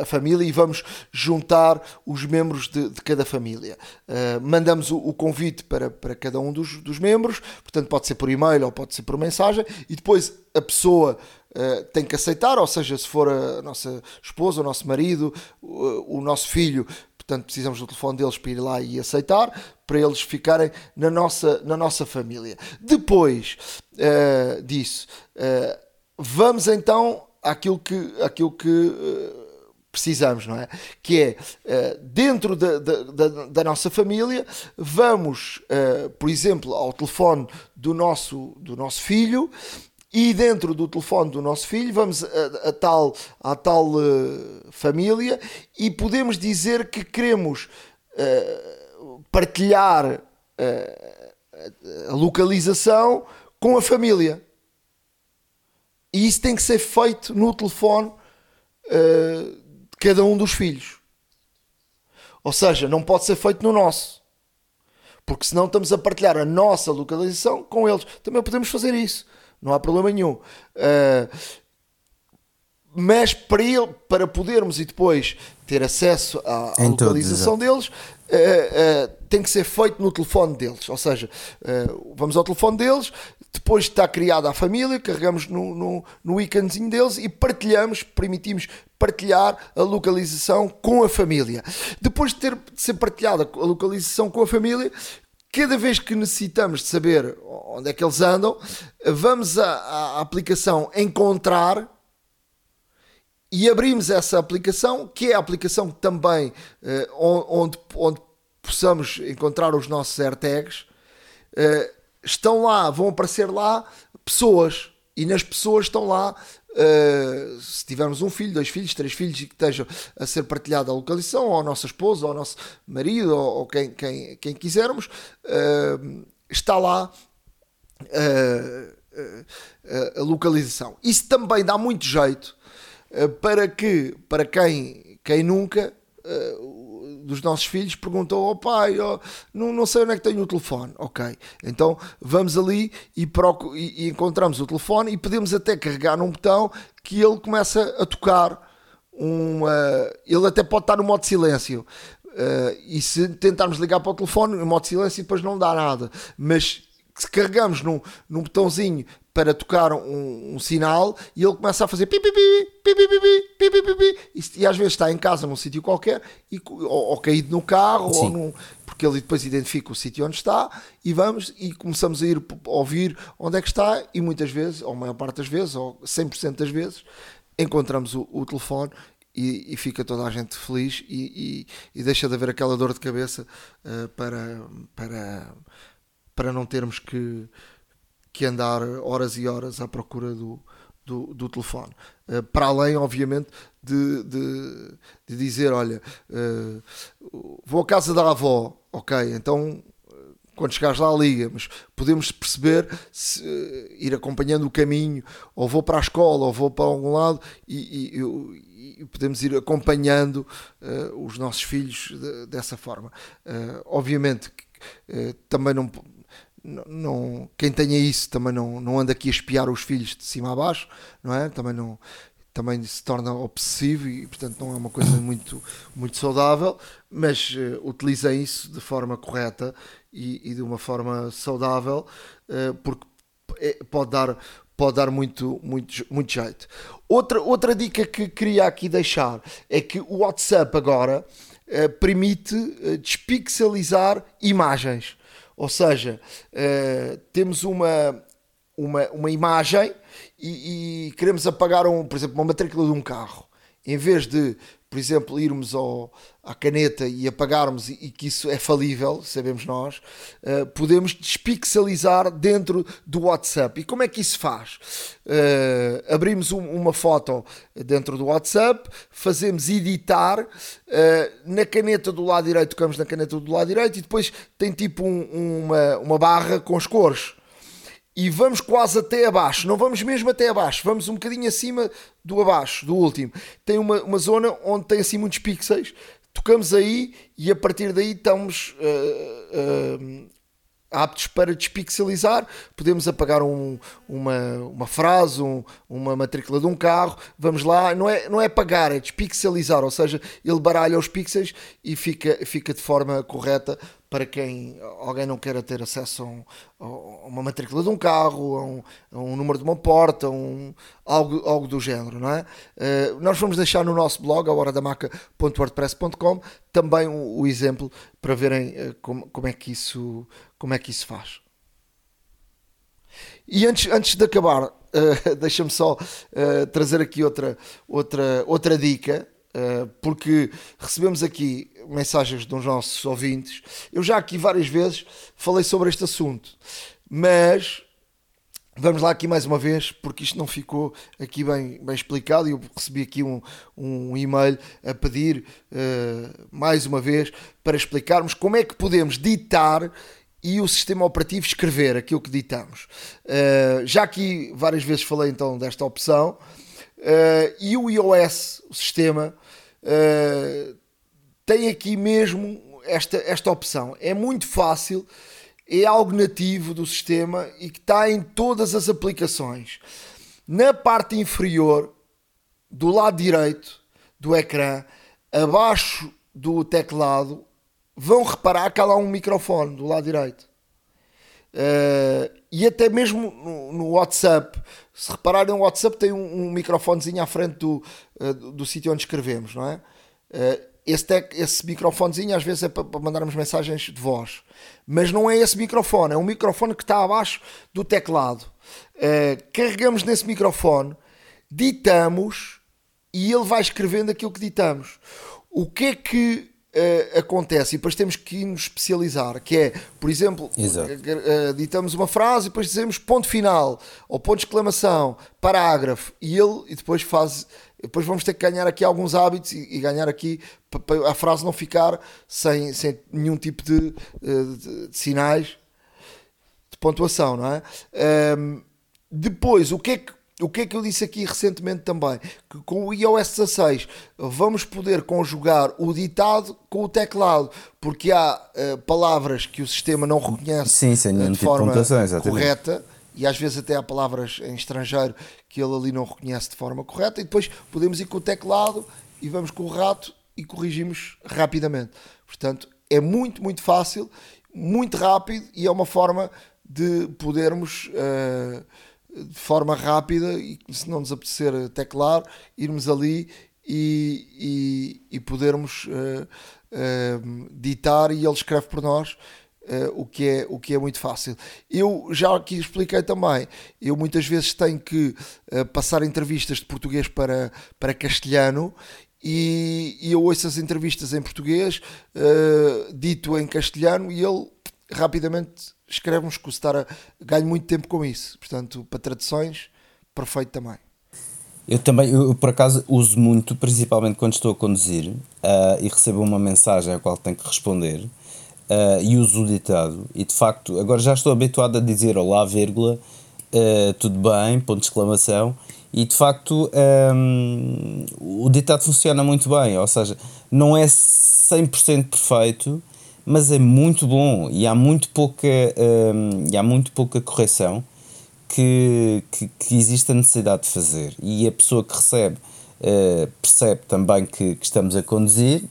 a família e vamos juntar os membros de, de cada família. Uh, mandamos o, o, convite para, para cada um dos, dos membros, portanto, pode ser por e-mail ou pode ser por mensagem, e depois a pessoa Uh, tem que aceitar, ou seja, se for a nossa esposa, o nosso marido, o, o nosso filho, portanto precisamos do telefone deles para ir lá e aceitar, para eles ficarem na nossa, na nossa família. Depois uh, disso, uh, vamos então àquilo que, àquilo que uh, precisamos, não é? Que é, dentro da, da, da, nossa família, vamos, por exemplo, ao telefone do nosso, do nosso filho e dentro do telefone do nosso filho vamos a, a tal, a tal uh, família e podemos dizer que queremos uh, partilhar uh, a localização com a família. E isso tem que ser feito no telefone de cada um dos filhos. Ou seja, não pode ser feito no nosso. Porque senão estamos a partilhar a nossa localização com eles. Também podemos fazer isso. Não há problema nenhum. Uh, mas para, ele, para podermos e depois ter acesso à, à localização deles, uh, uh, tem que ser feito no telefone deles. Ou seja, vamos ao telefone deles, depois está criada a família, carregamos no, no, no íconezinho deles e partilhamos, permitimos partilhar a localização com a família. Depois de ter de ser partilhada a localização com a família, cada vez que necessitamos de saber onde é que eles andam, vamos à, à aplicação Encontrar e abrimos essa aplicação, que é a aplicação também uh, onde, onde possamos encontrar os nossos AirTags. Uh, estão lá, vão aparecer lá pessoas, e nas pessoas estão lá. Uh, se tivermos um filho, dois filhos, três filhos e que estejam a ser partilhada a localização, ou a nossa esposa, ou ao nosso marido, ou, ou quem, quem, quem quisermos, está lá a localização. Isso também dá muito jeito eh, para que, para quem, quem nunca, uh, dos nossos filhos, perguntou ao oh, pai, oh, não, não sei onde é que tenho o telefone. Ok, então vamos ali e, e, e encontramos o telefone e podemos até carregar num botão que ele começa a tocar. Ele até pode estar no modo silêncio. Uh, e se tentarmos ligar para o telefone, no modo silêncio, depois não dá nada. Mas se carregamos num, num botãozinho para tocar um, um, sinal e ele começa a fazer pipi, pipi, pipi, pipi, e, e às vezes está em casa num sítio qualquer e, ou, ou caído no carro ou num, porque ele depois identifica o sítio onde está e vamos e começamos a ir ouvir onde é que está e muitas vezes, ou a maior parte das vezes, ou 100% das vezes, encontramos o, o telefone e, e, fica toda a gente feliz e, e, e, deixa de haver aquela dor de cabeça uh, para, para, para não termos que que andar horas e horas à procura do, do, do telefone. Uh, para além, obviamente, de, de, de dizer: olha, uh, vou à casa da avó, ok, então quando chegares lá liga, mas podemos perceber se uh, ir acompanhando o caminho, ou vou para a escola, ou vou para algum lado, e, e, e podemos ir acompanhando uh, os nossos filhos de, dessa forma. Uh, obviamente, também não não, quem tenha isso também não, não anda aqui a espiar os filhos de cima a baixo, não é? Também não também se torna obsessivo e portanto não é uma coisa muito muito saudável, mas uh, utilizem isso de forma correta e, e de uma forma saudável, uh, porque é, pode dar pode dar muito, muito, muito jeito. Outra, outra dica que queria aqui deixar é que o WhatsApp agora permite despixelizar imagens. Ou seja, uh, temos uma, uma, uma imagem e, e, queremos apagar, um, por exemplo, uma matrícula de um carro. Em vez de, por exemplo, irmos ao, à caneta e apagarmos, e, e que isso é falível, sabemos nós, uh, podemos despixelizar dentro do WhatsApp. E como é que isso faz? Uh, abrimos um, uma foto dentro do WhatsApp, fazemos editar, uh, na caneta do lado direito, tocamos na caneta do lado direito e depois tem tipo um, uma, uma barra com as cores e vamos quase até abaixo, não vamos mesmo até abaixo, vamos um bocadinho acima do abaixo, do último. Tem uma, uma zona onde tem assim muitos pixels, tocamos aí e a partir daí estamos uh, uh, aptos para despixelizar, podemos apagar um, uma, uma frase, um, uma matrícula de um carro, vamos lá, não é, não é apagar, é despixelizar, ou seja, ele baralha os pixels e fica, fica de forma correta para quem alguém não queira ter acesso a, um, a uma matrícula de um carro, a um, a um, número de uma porta, um, algo, algo do género, não é? Uh, nós vamos deixar no nosso blog, a horadamaca.wordpress.com, também o, o, exemplo para verem uh, como, como, é que isso, como é que isso faz. E antes, antes de acabar, uh, deixa-me só trazer aqui outra, outra, outra dica eh, porque recebemos aqui mensagens dos nossos ouvintes. Eu já aqui várias vezes falei sobre este assunto, mas Vamos lá aqui mais uma vez, porque isto não ficou aqui bem, bem explicado eu recebi aqui um, um e-mail a pedir uh, mais uma vez para explicarmos como é que podemos ditar e o sistema operativo escrever aquilo que ditamos. Uh, já aqui várias vezes falei então desta opção uh, e o iOS, o sistema, tem aqui mesmo esta, esta opção. É muito fácil é algo nativo do sistema e que está em todas as aplicações. Na parte inferior, do lado direito do ecrã, abaixo do teclado, vão reparar que há lá um microfone do lado direito. Uh, e até mesmo no, no, WhatsApp, se repararem, o WhatsApp tem um, um microfonezinho à frente do, uh, do, do sítio onde escrevemos, não é? Uh, esse, tec, esse microfonezinho às vezes é para, para, mandarmos mensagens de voz, mas não é esse microfone, é um microfone que está abaixo do teclado. Uh, carregamos nesse microfone, ditamos e ele vai escrevendo aquilo que ditamos. O que é que uh, acontece? E depois temos que nos especializar, que é, por exemplo, uh, ditamos uma frase e depois dizemos ponto final, ou ponto de exclamação, parágrafo, e ele e depois faz depois vamos ter que ganhar aqui alguns hábitos e, ganhar aqui para a frase não ficar sem, sem nenhum tipo de, de, de sinais de pontuação, não é? Um, depois, o que é que o que é que eu disse aqui recentemente também? Que com o iOS 16 vamos poder conjugar o ditado com o teclado, porque há uh, palavras que o sistema não reconhece Sim, sem uh, de tipo forma tipo correta e às vezes até há palavras em estrangeiro que ele ali não reconhece de forma correta, e depois podemos ir com o teclado e vamos com o rato e corrigimos rapidamente. Portanto, é muito, muito fácil, muito rápido e é uma forma de podermos. Uh, de forma rápida e se não nos apetecer teclar, irmos ali e, e, e podermos uh, uh, ditar e ele escreve por nós Uh, o, que é, o que é muito fácil. Eu já aqui expliquei também, eu muitas vezes tenho que passar entrevistas de português para, para castelhano e, e eu ouço as entrevistas em português, dito em castelhano, e ele rapidamente escreve-me escutar a ganho muito tempo com isso. Portanto, para traduções, perfeito também. Eu também, eu, por acaso, uso muito, principalmente quando estou a conduzir e recebo uma mensagem a qual tenho que responder uh, e uso o ditado. E de facto, agora já estou habituado a dizer olá, vírgula, uh, tudo bem, ponto de exclamação. E de facto, um, o ditado funciona muito bem, ou seja, não é 100% perfeito, mas é muito bom e há muito pouca, um, e há muito pouca correção que, que, que, existe a necessidade de fazer. E a pessoa que recebe uh, percebe também que, que, estamos a conduzir,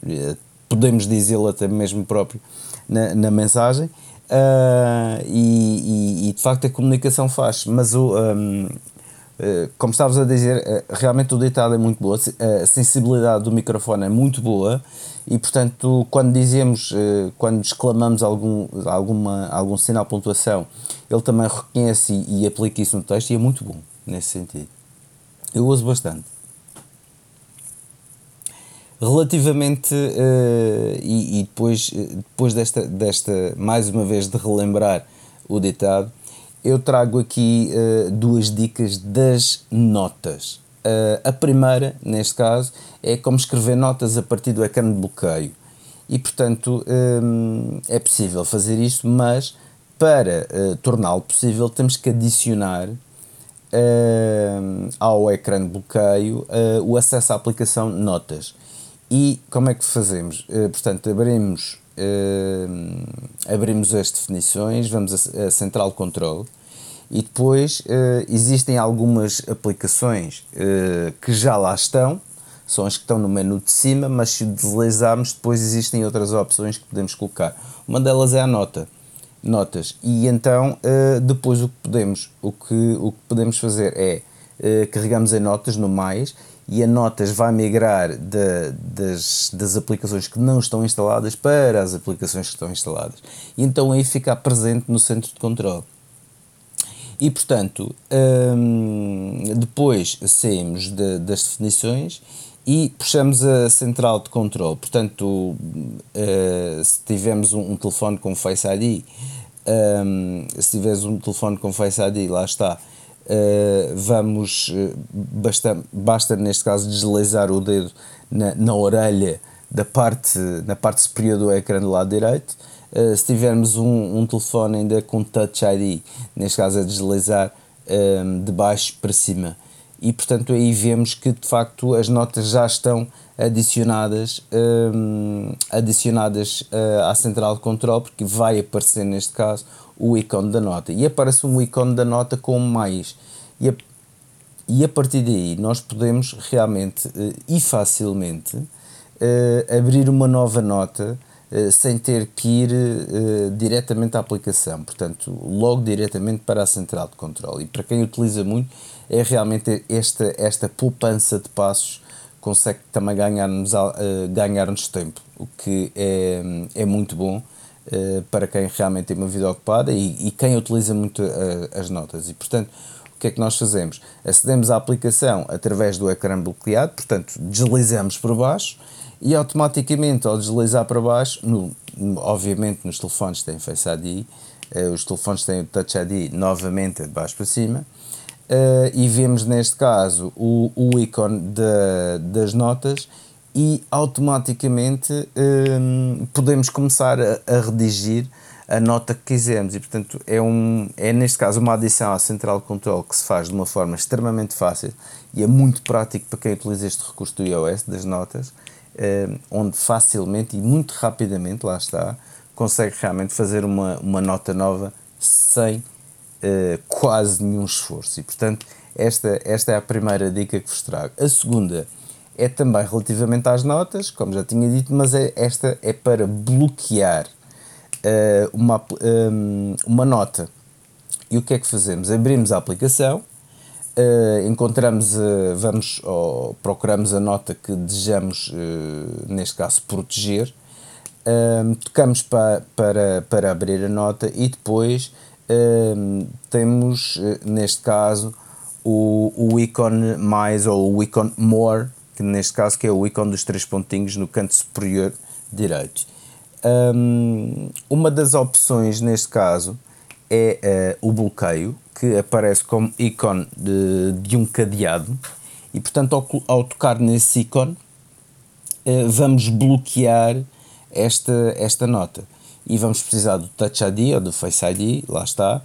podemos dizê-lo até mesmo próprio na, na mensagem. Uh, e, e, e, de facto a comunicação faz, mas o, um, como estavas a dizer, realmente o ditado é muito boa, a sensibilidade do microfone é muito boa e portanto quando dizemos, quando exclamamos algum, alguma, algum sinal de pontuação, ele também reconhece e, aplica isso no texto e é muito bom nesse sentido. Eu uso bastante. Relativamente, uh, e, e, depois, depois desta, desta, mais uma vez, de relembrar o ditado, eu trago aqui duas dicas das notas. Uh, a primeira, neste caso, é como escrever notas a partir do ecrã de bloqueio. E, portanto, um, é possível fazer isto, mas para torná-lo possível, temos que adicionar ao ecrã de bloqueio o acesso à aplicação Notas e como é que fazemos? Uh, portanto, abrimos, uh, abrimos as definições, vamos a, a central control e depois uh, existem algumas aplicações que já lá estão, são as que estão no menu de cima, mas se deslizarmos, depois existem outras opções que podemos colocar. Uma delas é a nota, notas. E então, depois o que podemos, o que, o que podemos fazer é carregamos em notas no mais e a Notas vai migrar de, das, das aplicações que não estão instaladas para as aplicações que estão instaladas. E então aí fica presente no centro de controle. E portanto, hum, depois saímos de, das definições e puxamos a central de controle. Portanto, uh, se tivermos um, um, telefone com Face ID, um, se tiveres um telefone com Face ID, lá está, Uh, vamos, uh, basta, basta neste caso deslizar o dedo na, na orelha da parte, na parte superior do ecrã do lado direito. Uh, se tivermos um, um telefone ainda com Touch ID, neste caso é deslizar um, de baixo para cima. E portanto aí vemos que de facto as notas já estão adicionadas, um, adicionadas uh, à central de controle, porque vai aparecer neste caso o ícone da nota. E aparece um ícone da nota com mais. E a, e a partir daí nós podemos realmente uh, e facilmente abrir uma nova nota sem ter que ir diretamente à aplicação, portanto, logo diretamente para a central de controle. E para quem utiliza muito, é realmente esta, esta poupança de passos consegue também ganhar-nos uh, ganhar tempo, o que é, é muito bom uh, para quem realmente tem uma vida ocupada e, e quem utiliza muito uh, as notas. E, portanto, o que é que nós fazemos? Acedemos à aplicação através do ecrã bloqueado, portanto, deslizamos por baixo e automaticamente, ao deslizar para baixo, no, obviamente nos telefones tem Face ID, os telefones têm o Touch ID novamente de baixo para cima, uh, e vemos neste caso o, o ícone de, das notas e automaticamente um, ehm, podemos começar a, a, redigir a nota que quisermos. E portanto é, um, é neste caso uma adição à central de controle que se faz de uma forma extremamente fácil e é muito prático para quem utiliza este recurso do iOS das notas onde facilmente e muito rapidamente, lá está, consegue realmente fazer uma, uma nota nova sem uh, quase nenhum esforço. E, portanto, esta, esta é a primeira dica que vos trago. A segunda é também relativamente às notas, como já tinha dito, mas é, esta é para bloquear uh, uma, um, eh, uma nota. E o que é que fazemos? Abrimos a aplicação, uh, encontramos, uh, vamos, ou procuramos a nota que desejamos, neste caso, proteger, tocamos pa, para, para abrir a nota e depois temos, eh, neste caso, o, o ícone mais ou o ícone more, que neste caso que é o ícone dos três pontinhos no canto superior direito. Um, uma das opções neste caso é uh, o bloqueio, que aparece como ícone de, de um cadeado, e portanto, ao, ao tocar nesse ícone, uh, vamos bloquear esta, esta nota e vamos precisar do Touch ID ou do Face ID, lá está,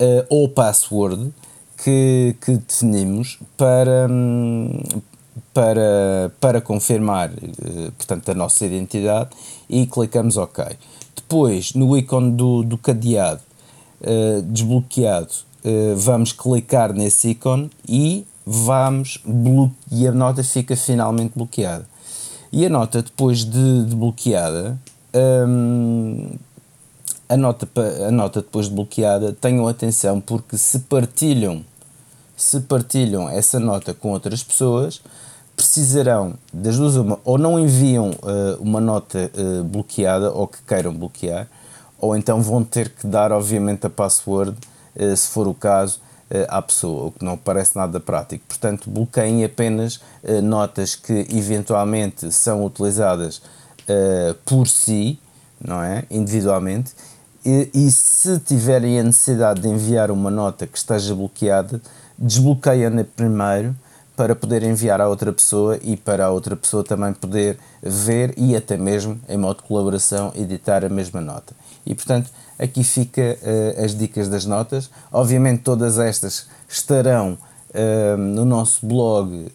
uh, ou password que, que definimos para, para, para confirmar, uh, portanto, a nossa identidade e clicamos OK. Depois, no ícone do, do cadeado uh, desbloqueado, vamos clicar nesse ícone e vamos e a nota fica finalmente bloqueada. E a nota depois de, de bloqueada um, a, nota, a nota depois de bloqueada, tenham atenção porque se partilham, se partilham essa nota com outras pessoas, precisarão das duas uma, ou não enviam uh, uma nota uh, bloqueada ou que queiram bloquear, ou então vão ter que dar, obviamente, a password, uh, se for o caso, à pessoa, o que não parece nada prático. Portanto, bloqueiem apenas notas que eventualmente são utilizadas por si, não é? Individualmente, e, e, se tiverem a necessidade de enviar uma nota que esteja bloqueada, desbloqueiem-na primeiro para poder enviar à outra pessoa e para a outra pessoa também poder ver e até mesmo, em modo de colaboração, editar a mesma nota. E portanto, aqui fica uh, as dicas das notas. Obviamente, todas estas estarão no nosso blog,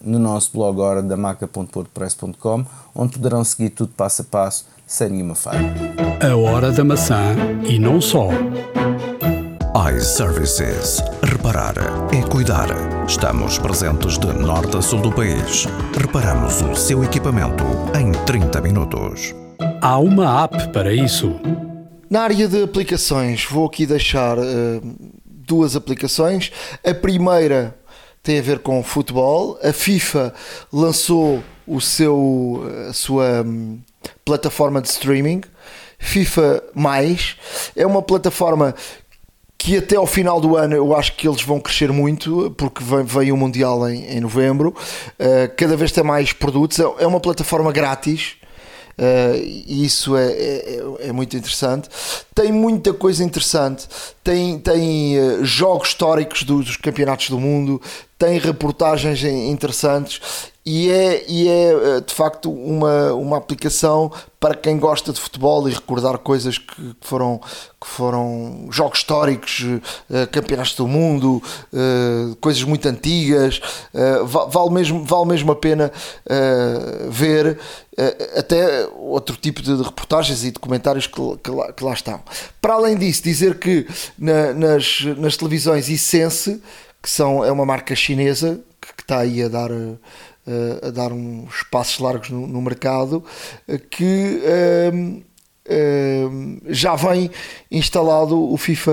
no nosso blog horadamaca.wordpress.com, onde poderão seguir tudo passo a passo, sem nenhuma falha. A Hora da Maçã e não só. iServices. Reparar é cuidar. Estamos presentes de norte a sul do país. Reparamos o seu equipamento em 30 minutos. Há uma app para isso. Na área de aplicações, vou aqui deixar uh, duas aplicações. A primeira tem a ver com futebol. A FIFA lançou o seu, a sua hum, plataforma de streaming. FIFA Mais é uma plataforma que até ao final do ano eu acho que eles vão crescer muito, porque vem, vem o Mundial em, em novembro. Uh, cada vez tem mais produtos. É, é uma plataforma grátis e isso é, é, é, muito interessante. Tem muita coisa interessante, tem, tem jogos históricos dos campeonatos do mundo, tem reportagens interessantes. E é, e é eh, de facto uma, uma aplicação para quem gosta de futebol e recordar coisas que foram, que foram jogos históricos, uh, campeonatos do mundo, uh, coisas muito antigas. Uh, vale, mesmo, vale mesmo a pena ver até outro tipo de reportagens e documentários que, que, lá, que lá estão. Para além disso, dizer que na, nas, nas televisões Isense, que são, é uma marca chinesa que, que está aí a dar a dar uns passos largos no, no mercado, que um, um, já vem instalado o FIFA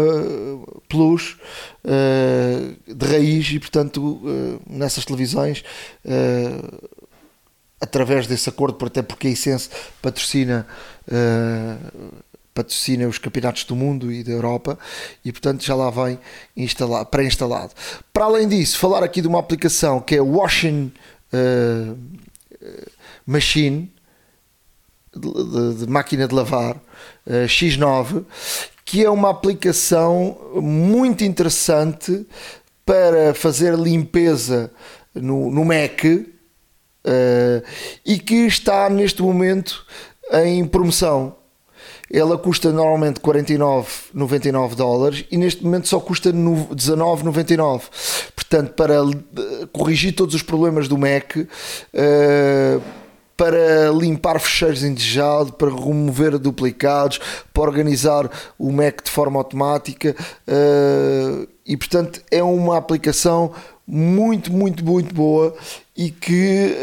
Plus uh, de raiz e, portanto, uh, nessas televisões, uh, através desse acordo, até porque a Essence patrocina patrocina os campeonatos do mundo e da Europa e portanto já lá vem pré-instalado. Para além disso, falar aqui de uma aplicação que é Washing uh, machine de, de, máquina de lavar uh, X9 que é uma aplicação muito interessante para fazer limpeza no, no Mac uh, e que está neste momento em promoção ela custa normalmente 49,99 dólares e neste momento só custa 19,99. Portanto, para eh, corrigir todos os problemas do Mac, uh, para limpar fecheiros indesejados, para remover duplicados, para organizar o Mac de forma automática uh, e portanto é uma aplicação muito, muito, muito boa e que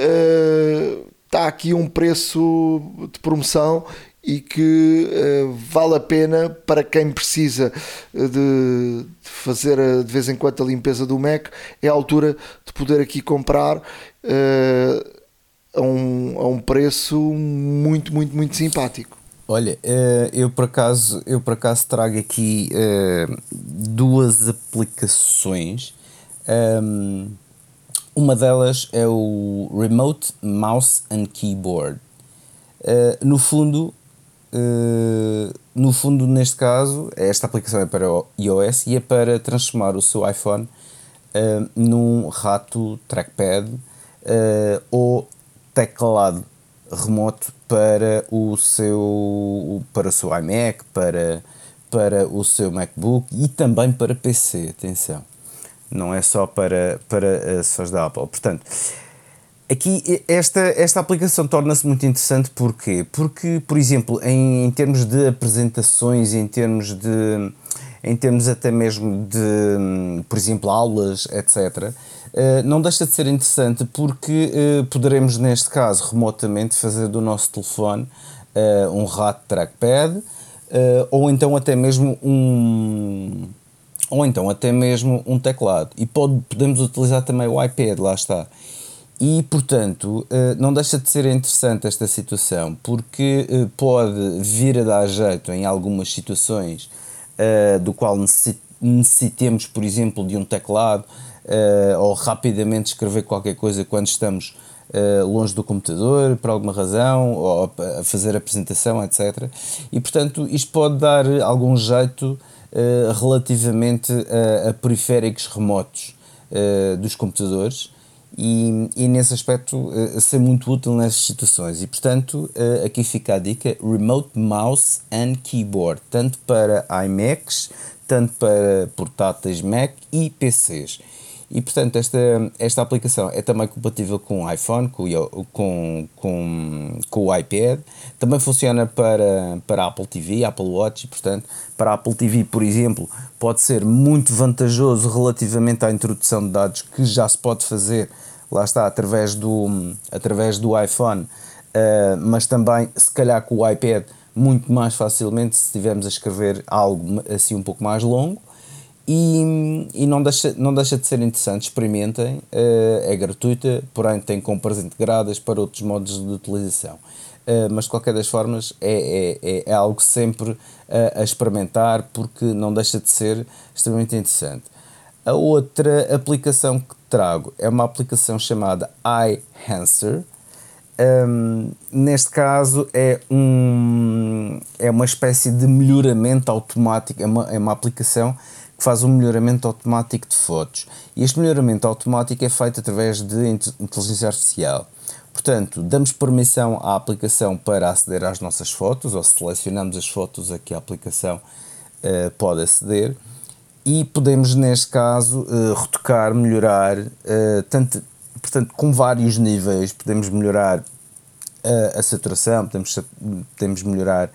está aqui um preço de promoção e que uh, vale a pena para quem precisa eh, de, fazer a, de vez em quando a limpeza do Mac, é a altura de poder aqui comprar uh, a, um, a um preço muito, muito, muito simpático. Olha, eu por acaso, eu por acaso trago aqui duas aplicações. Um, uma delas é o Remote Mouse and Keyboard. No fundo, Uh, no fundo, neste caso, esta aplicação é para o iOS e é para transformar o seu iPhone uh, num rato trackpad uh, ou teclado remoto para o seu para o seu iMac, para, para o seu MacBook e também para PC, atenção. Não é só para, para acessórios da Apple. Portanto, Aqui, esta, esta aplicação torna-se muito interessante porquê? Porque, por exemplo, em, em, termos de apresentações, em termos de em termos até mesmo de, por exemplo, aulas, etc., eh, não deixa de ser interessante porque eh, poderemos, neste caso, remotamente fazer do nosso telefone eh, um rato trackpad ou então até mesmo um ou então até mesmo um teclado e pode, podemos utilizar também o iPad, lá está e, portanto, eh, não deixa de ser interessante esta situação, porque eh, pode vir a dar jeito em algumas situações eh, do qual necessitemos, por exemplo, de um teclado ou rapidamente escrever qualquer coisa quando estamos longe do computador, por alguma razão, ou a fazer apresentação, etc. E, portanto, isto pode dar algum jeito relativamente a, a periféricos remotos dos computadores e, e nesse aspecto uh, ser muito útil nessas situações. E portanto, uh, aqui fica a dica: Remote Mouse and Keyboard, tanto para iMacs, tanto para portáteis Mac e PCs. E portanto, esta, esta aplicação é também compatível com o iPhone, com, com, com, com o iPad, também funciona para, para Apple TV, Apple Watch, e portanto, para Apple TV, por exemplo, pode ser muito vantajoso relativamente à introdução de dados que já se pode fazer, lá está, através do, através do iPhone, uh, mas também, se calhar, com o iPad, muito mais facilmente se estivermos a escrever algo assim um pouco mais longo e, e não, deixa, não deixa de ser interessante, experimentem, uh, é gratuita, porém tem compras integradas para outros modos de utilização. Uh, mas de qualquer das formas é, é, é, é algo sempre a, a experimentar porque não deixa de ser extremamente interessante. A outra aplicação que trago é uma aplicação chamada iHancer, Um, neste caso é, um, é uma espécie de melhoramento automático, é uma, é uma aplicação que faz um melhoramento automático de fotos. E este melhoramento automático é feito através de inteligência artificial. Portanto, damos permissão à aplicação para aceder às nossas fotos, ou selecionamos as fotos a que a aplicação uh, pode aceder, e podemos, neste caso, uh, retocar, melhorar, uh, tanto, portanto, com vários níveis. Podemos melhorar a, a saturação, podemos, podemos melhorar,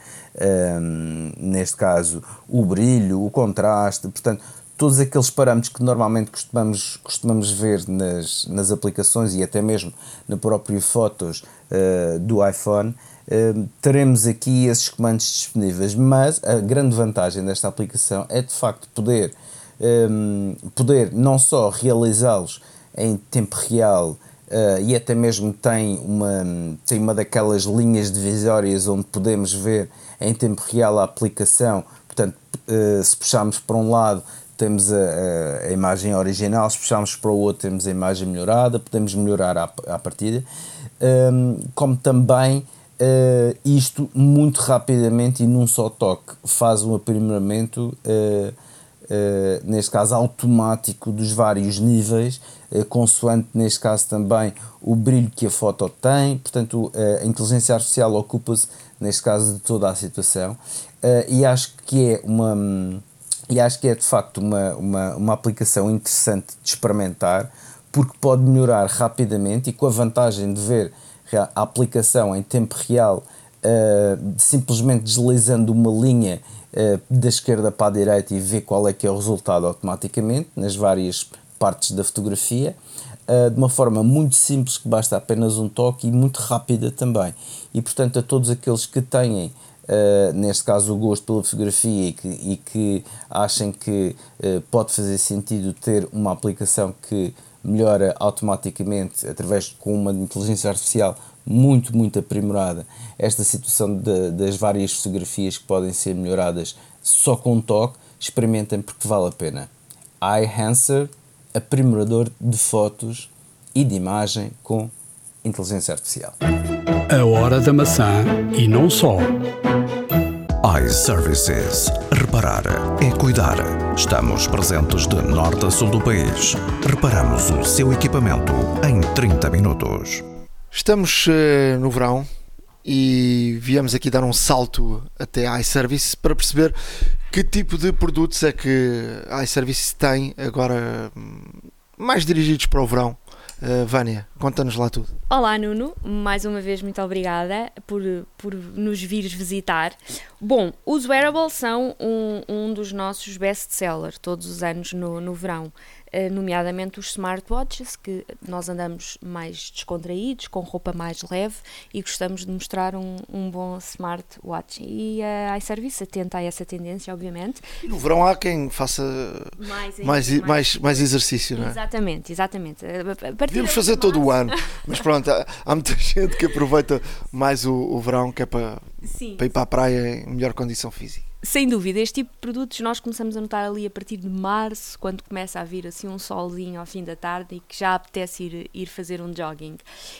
um, neste caso, o brilho, o contraste, portanto, todos aqueles parâmetros que normalmente costumamos, costumamos ver nas, nas aplicações e até mesmo na própria fotos uh, do iPhone, uh, teremos aqui esses comandos disponíveis. Mas a grande vantagem desta aplicação é de facto poder, um, poder não só realizá-los em tempo real. Uh, e até mesmo tem uma, tem uma daquelas linhas divisórias onde podemos ver em tempo real a aplicação. Portanto, uh, se puxarmos para um lado, temos a, a, imagem original, se puxarmos para o outro temos a imagem melhorada, podemos melhorar à, partida, um, como também uh, isto muito rapidamente e num só toque faz um aprimoramento, uh, neste caso automático, dos vários níveis, consoante neste caso também o brilho que a foto tem, portanto a inteligência artificial ocupa-se neste caso de toda a situação. E acho que é uma e acho que é de facto uma, uma, uma aplicação interessante de experimentar porque pode melhorar rapidamente e com a vantagem de ver a aplicação em tempo real simplesmente deslizando uma linha da esquerda para a direita e ver qual é que é o resultado automaticamente nas várias partes da fotografia uh, de uma forma muito simples que basta apenas um toque e muito rápida também e portanto a todos aqueles que têm Uh, neste caso o gosto pela fotografia e que, e que achem que uh, pode fazer sentido ter uma aplicação que melhora automaticamente através com uma inteligência artificial muito, muito aprimorada esta situação de, das várias fotografias que podem ser melhoradas só com um toque, experimentem porque vale a pena. iHancer, aprimorador de fotos e de imagem com inteligência artificial. A hora da maçã e não só iServices. Reparar é cuidar. Estamos presentes de norte a sul do país. Reparamos o seu equipamento em 30 minutos. Estamos uh, no verão e viemos aqui dar um salto até a iService para perceber que tipo de produtos é que a iService tem agora hum, mais dirigidos para o verão Uh, Vânia, conta-nos lá tudo. Olá, Nuno. Mais uma vez, muito obrigada por, por nos vires visitar. Bom, os wearables são um, um dos nossos best-sellers todos os anos no, no verão. Eh, nomeadamente os smartwatches, que nós andamos mais descontraídos, com roupa mais leve e gostamos de mostrar um, um bom smartwatch. E a iService atenta a essa tendência, obviamente. E no verão há quem faça mais, mais, mais, mais, mais exercício, não é? Exatamente, exatamente. Devíamos fazer todo o ano, mas pronto, há, há, muita gente que aproveita mais o, o verão que é para, para ir para a praia em melhor condição física. Sem dúvida, este tipo de produtos nós começamos a notar ali a partir de março, quando começa a vir assim um solzinho ao fim da tarde e que já apetece ir, ir fazer um jogging.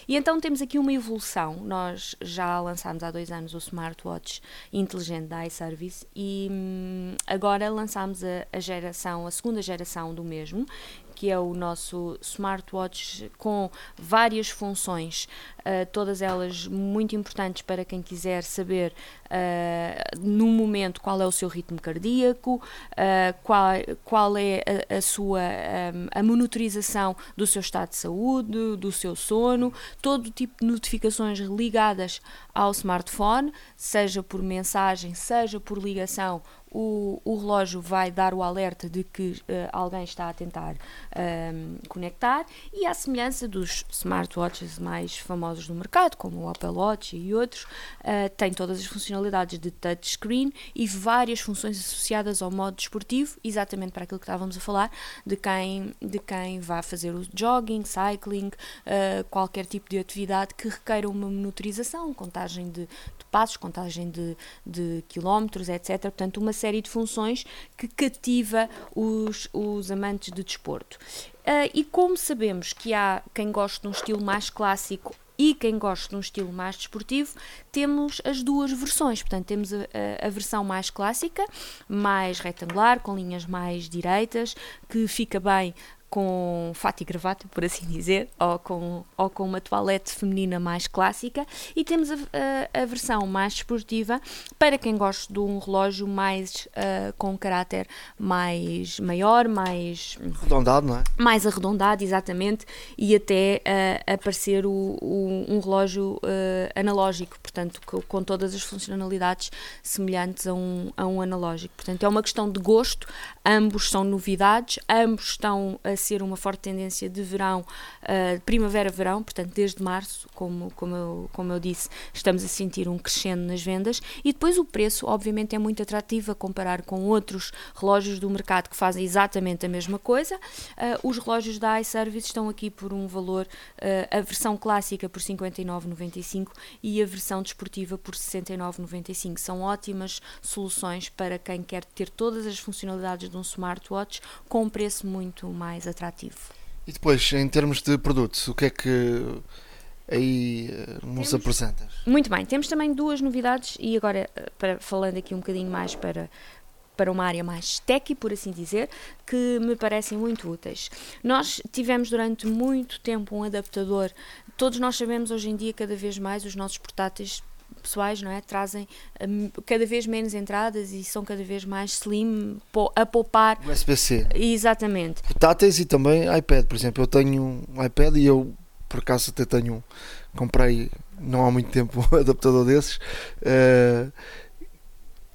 E então temos aqui uma evolução. Nós já lançámos há dois anos o smartwatch inteligente da iService e hum, agora lançámos a, a geração, a segunda geração do mesmo, que é o nosso smartwatch com várias funções, uh, todas elas muito importantes para quem quiser saber uh, no momento qual é o seu ritmo cardíaco, uh, qual, qual é a, a sua um, a monitorização do seu estado de saúde, do seu sono, todo tipo de notificações ligadas ao smartphone, seja por mensagem, seja por ligação o, o relógio vai dar o alerta de que uh, alguém está a tentar conectar e à semelhança dos smartwatches mais famosos do mercado, como o Apple Watch e outros, uh, tem todas as funcionalidades de touchscreen e várias funções associadas ao modo desportivo, exatamente para aquilo que estávamos a falar, de quem, de quem vai fazer o jogging, cycling, uh, qualquer tipo de atividade que requeira uma monitorização, contagem de, de passos, contagem de, de quilómetros, etc. Portanto, uma série de funções que cativa os, os amantes de desporto. Uh, e como sabemos que há quem goste de um estilo mais clássico e quem gosta de um estilo mais desportivo, temos as duas versões. Portanto, temos a, a, a versão mais clássica, mais retangular, com linhas mais direitas, que fica bem com fato e gravata, por assim dizer, ou com, ou com uma toalete feminina mais clássica, e temos a, a, a versão mais desportiva para quem gosta de um relógio mais uh, com um caráter mais maior, mais arredondado, não é? Mais arredondado, exatamente, e até uh, aparecer o, o, um relógio uh, analógico, portanto, com, com, todas as funcionalidades semelhantes a um, a um analógico. Portanto, é uma questão de gosto, ambos são novidades, ambos estão a ser uma forte tendência de verão, uh, primavera-verão, portanto, desde março, como, como, eu, como eu disse, estamos a sentir um crescendo nas vendas. E depois o preço, obviamente, é muito atrativo a comparar com outros relógios do mercado que fazem exatamente a mesma coisa. Uh, os relógios da iService estão aqui por um valor, uh, a versão clássica por 59,95 e a versão desportiva por 69,95. São ótimas soluções para quem quer ter todas as funcionalidades de um smartwatch com um preço muito mais atrativo atrativo. E depois, em termos de produtos, o que é que aí eh, nos temos, apresentas? Muito bem, temos também duas novidades e agora eh, para, falando aqui um bocadinho mais para para uma área mais tech, por assim dizer, que me parecem muito úteis. Nós tivemos durante muito tempo um adaptador. Todos nós sabemos hoje em dia cada vez mais os nossos portáteis pessoais não é? trazem um, cada vez menos entradas e são cada vez mais slim a poupar. USB-C. Exatamente. Portáteis e também iPad, por exemplo. Eu tenho um iPad e eu por acaso até tenho comprei não há muito tempo um adaptador desses uh,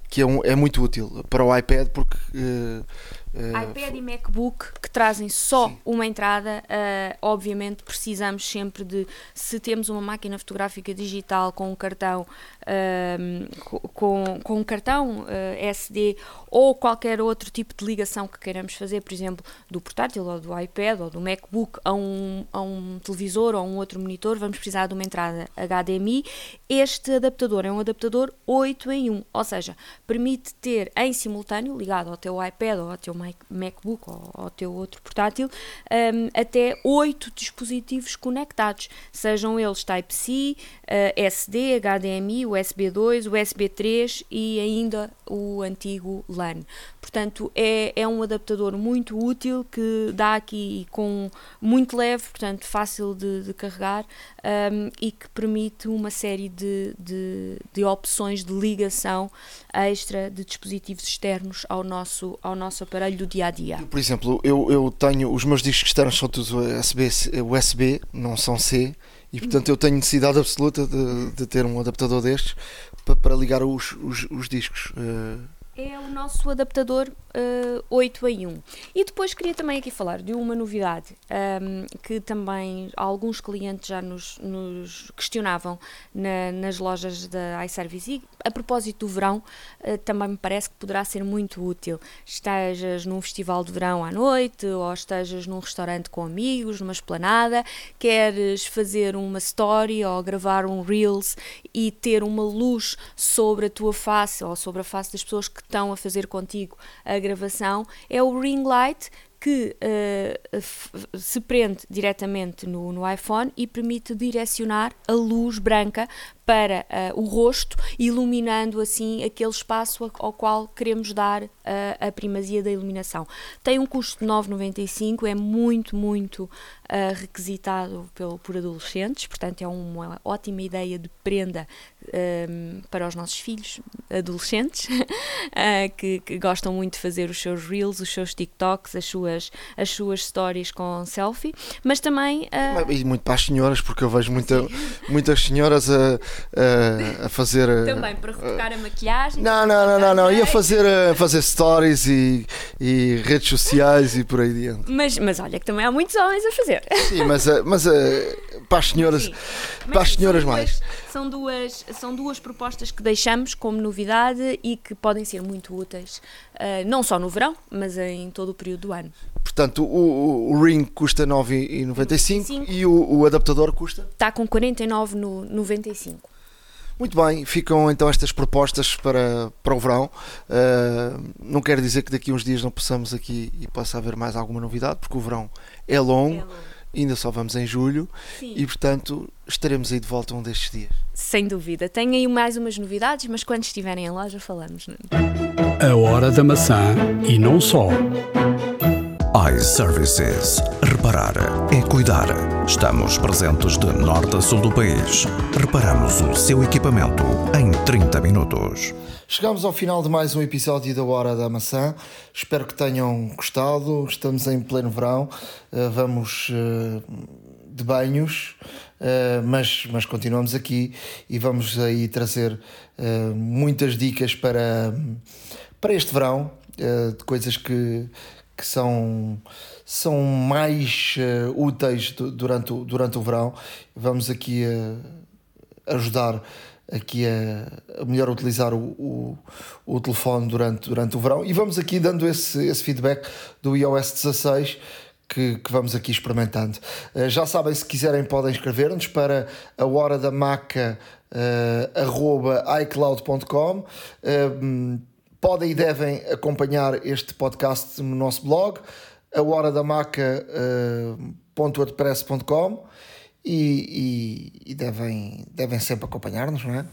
que é, um, é muito útil para o iPad porque uh, Uh, iPad e MacBook que trazem só sim. uma entrada, uh, obviamente precisamos sempre de, se temos uma máquina fotográfica digital com um cartão, uh, com, com um cartão eh, SD ou qualquer outro tipo de ligação que queiramos fazer, por exemplo, do portátil ou do iPad ou do MacBook a um, a um televisor ou a um outro monitor, vamos precisar de uma entrada HDMI. Este adaptador é um adaptador 8 em 1, ou seja, permite ter em simultâneo, ligado ao teu iPad ou ao teu MacBook ou ao teu outro portátil, um, até oito dispositivos conectados, sejam eles Type-C, uh, SD, HDMI, USB 2, USB 3 e ainda o antigo LAN. Portanto, é, é um adaptador muito útil que dá aqui com muito leve, portanto, fácil de, de carregar um, e que permite uma série de, de, de, opções de ligação extra de dispositivos externos ao nosso, ao nosso aparelho do dia a dia. Por exemplo, eu, eu tenho os meus discos externos são todos USB, USB não são C. E portanto eu tenho necessidade absoluta de, de ter um adaptador destes para, para ligar os, os, os discos. Uh, é o nosso adaptador uh, 8 em 1. E depois queria também aqui falar de uma novidade um, que também alguns clientes já nos, nos questionavam na, nas lojas da iService e a propósito do verão uh, também me parece que poderá ser muito útil. Estejas num festival de verão à noite ou estejas num restaurante com amigos, numa esplanada, queres fazer uma story ou gravar um Reels e ter uma luz sobre a tua face ou sobre a face das pessoas que estão a fazer contigo a gravação é o ring light que uh, se prende diretamente no, no, iPhone e permite direcionar a luz branca para uh, o rosto, iluminando assim aquele espaço ao qual queremos dar uh, a primazia da iluminação. Tem um custo de 9,95, é muito, muito uh, requisitado pelo, por adolescentes, portanto é uma ótima ideia de prenda um, para os nossos filhos adolescentes que, que, gostam muito de fazer os seus reels, os seus TikToks, as suas, as suas stories com selfie, mas também. E muito para as senhoras, porque eu vejo muita, muitas senhoras a uh, a fazer. Uh, Também para retocar a maquilhagem. Não, não, não, não, não. Ia fazer, uh, fazer stories e, e redes sociais e por aí diante. Mas, mas olha que também há muitos homens a fazer. Sim, mas, mas para as senhoras, Sim. para as senhoras são mais. Duas, são, duas, são duas propostas que deixamos como novidade e que podem ser muito úteis, não só no verão, mas em todo o período do ano. Portanto, o, o Ring custa 9,95 e o, o adaptador custa? Está com 49,95. Muito bem, ficam então estas propostas para, para o verão. Uh, não quer dizer que daqui a uns dias não possamos aqui e possa haver mais alguma novidade, porque o verão é longo. É longo. ainda só vamos em julho Sim. e portanto estaremos aí de volta um destes dias. Sem dúvida. Tem aí mais umas novidades, mas quando estiverem em loja falamos. Nuno. A hora da maçã e não só. iServices. Reparar é cuidar. Estamos presentes de norte a sul do país. Reparamos o seu equipamento em 30 minutos. Chegamos ao final de mais um episódio da Hora da Maçã. Espero que tenham gostado. Estamos em pleno verão. Uh, vamos uh, de banhos, uh, mas, mas continuamos aqui e vamos aí trazer muitas dicas para, para este verão, de coisas que, que são, são mais úteis durante, o, durante o verão. Vamos aqui ajudar aqui a, a melhor utilizar o, o, o, telefone durante, durante o verão e vamos aqui dando esse, esse feedback do iOS 16 que, que vamos aqui experimentando. Uh, já sabem, se quiserem podem escrever-nos para a hora da maca uh, icloud.com uh, podem e devem acompanhar este podcast no nosso blog a hora da maca.wordpress.com e, e, e, devem, devem sempre acompanhar-nos, não é?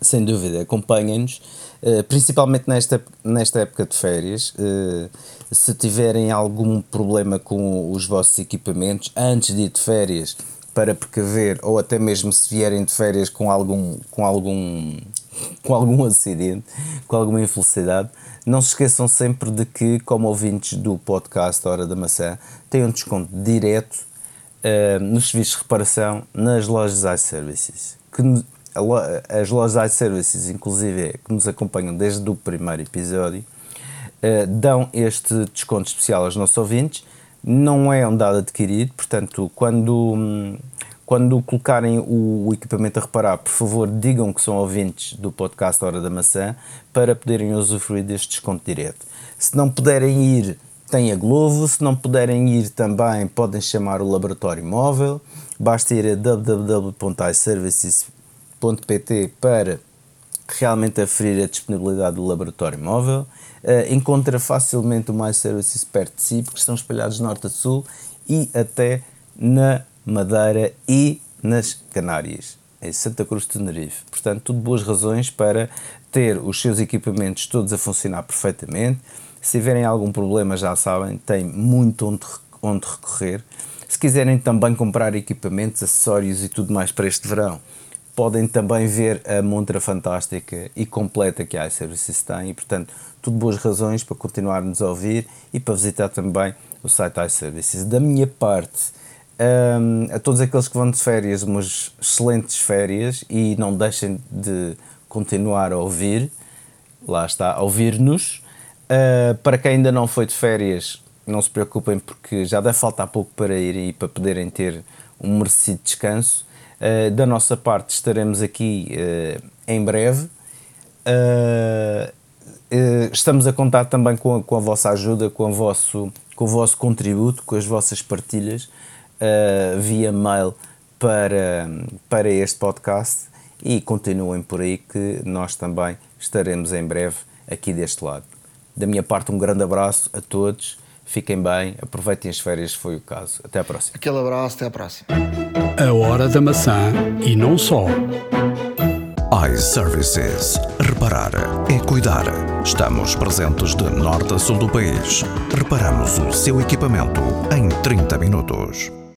Sem dúvida, acompanhem-nos, uh, principalmente nesta, nesta época de férias. Uh, se tiverem algum problema com os vossos equipamentos antes de ir de férias, para precaver, ou até mesmo se vierem de férias com algum, com algum, com algum acidente, com alguma infelicidade, não se esqueçam sempre de que, como ouvintes do podcast Hora da Maçã, têm um desconto direto uh, nos serviços de reparação nas lojas iServices. Que, as lojas iServices, inclusive, que nos acompanham desde o primeiro episódio, uh, dão este desconto especial aos nossos ouvintes. Não é um dado adquirido, portanto, quando, quando colocarem o, equipamento a reparar, por favor, digam que são ouvintes do podcast Hora da Maçã para poderem usufruir deste desconto direto. Se não puderem ir tem a Glovo, se não puderem ir também, podem chamar o laboratório móvel. Basta ir a www.iservices.pt para realmente aferir a disponibilidade do laboratório móvel. Uh, encontra facilmente o Mais Services perto de si, porque estão espalhados norte a sul e até na Madeira e nas Canárias, em Santa Cruz de Tenerife. Portanto, tudo boas razões para ter os seus equipamentos todos a funcionar perfeitamente se tiverem algum problema, já sabem, tem muito onde, onde recorrer. Se quiserem também comprar equipamentos, acessórios e tudo mais para este verão, podem também ver a montra fantástica e completa que a iServices tem e, portanto, tudo boas razões para continuar-nos a ouvir e para visitar também o site iServices. Da minha parte, um, a todos aqueles que vão de férias, umas excelentes férias e não deixem de continuar a ouvir, lá está, a ouvir-nos Uh, para quem ainda não foi de férias, não se preocupem porque já deve faltar pouco para irem e para poderem ter um merecido descanso. Uh, da nossa parte estaremos aqui uh, em breve. estamos a contar também com a, com a, vossa ajuda, com, vosso, com o vosso contributo, com as vossas partilhas via mail para, para este podcast e continuem por aí que nós também estaremos em breve aqui deste lado. Da minha parte, um grande abraço a todos. Fiquem bem, aproveitem as férias, se foi o caso. Até à próxima. Aquele abraço, até à próxima. A hora da maçã e não só. iServices. Reparar é cuidar. Estamos presentes de norte a sul do país. Reparamos o seu equipamento em 30 minutos.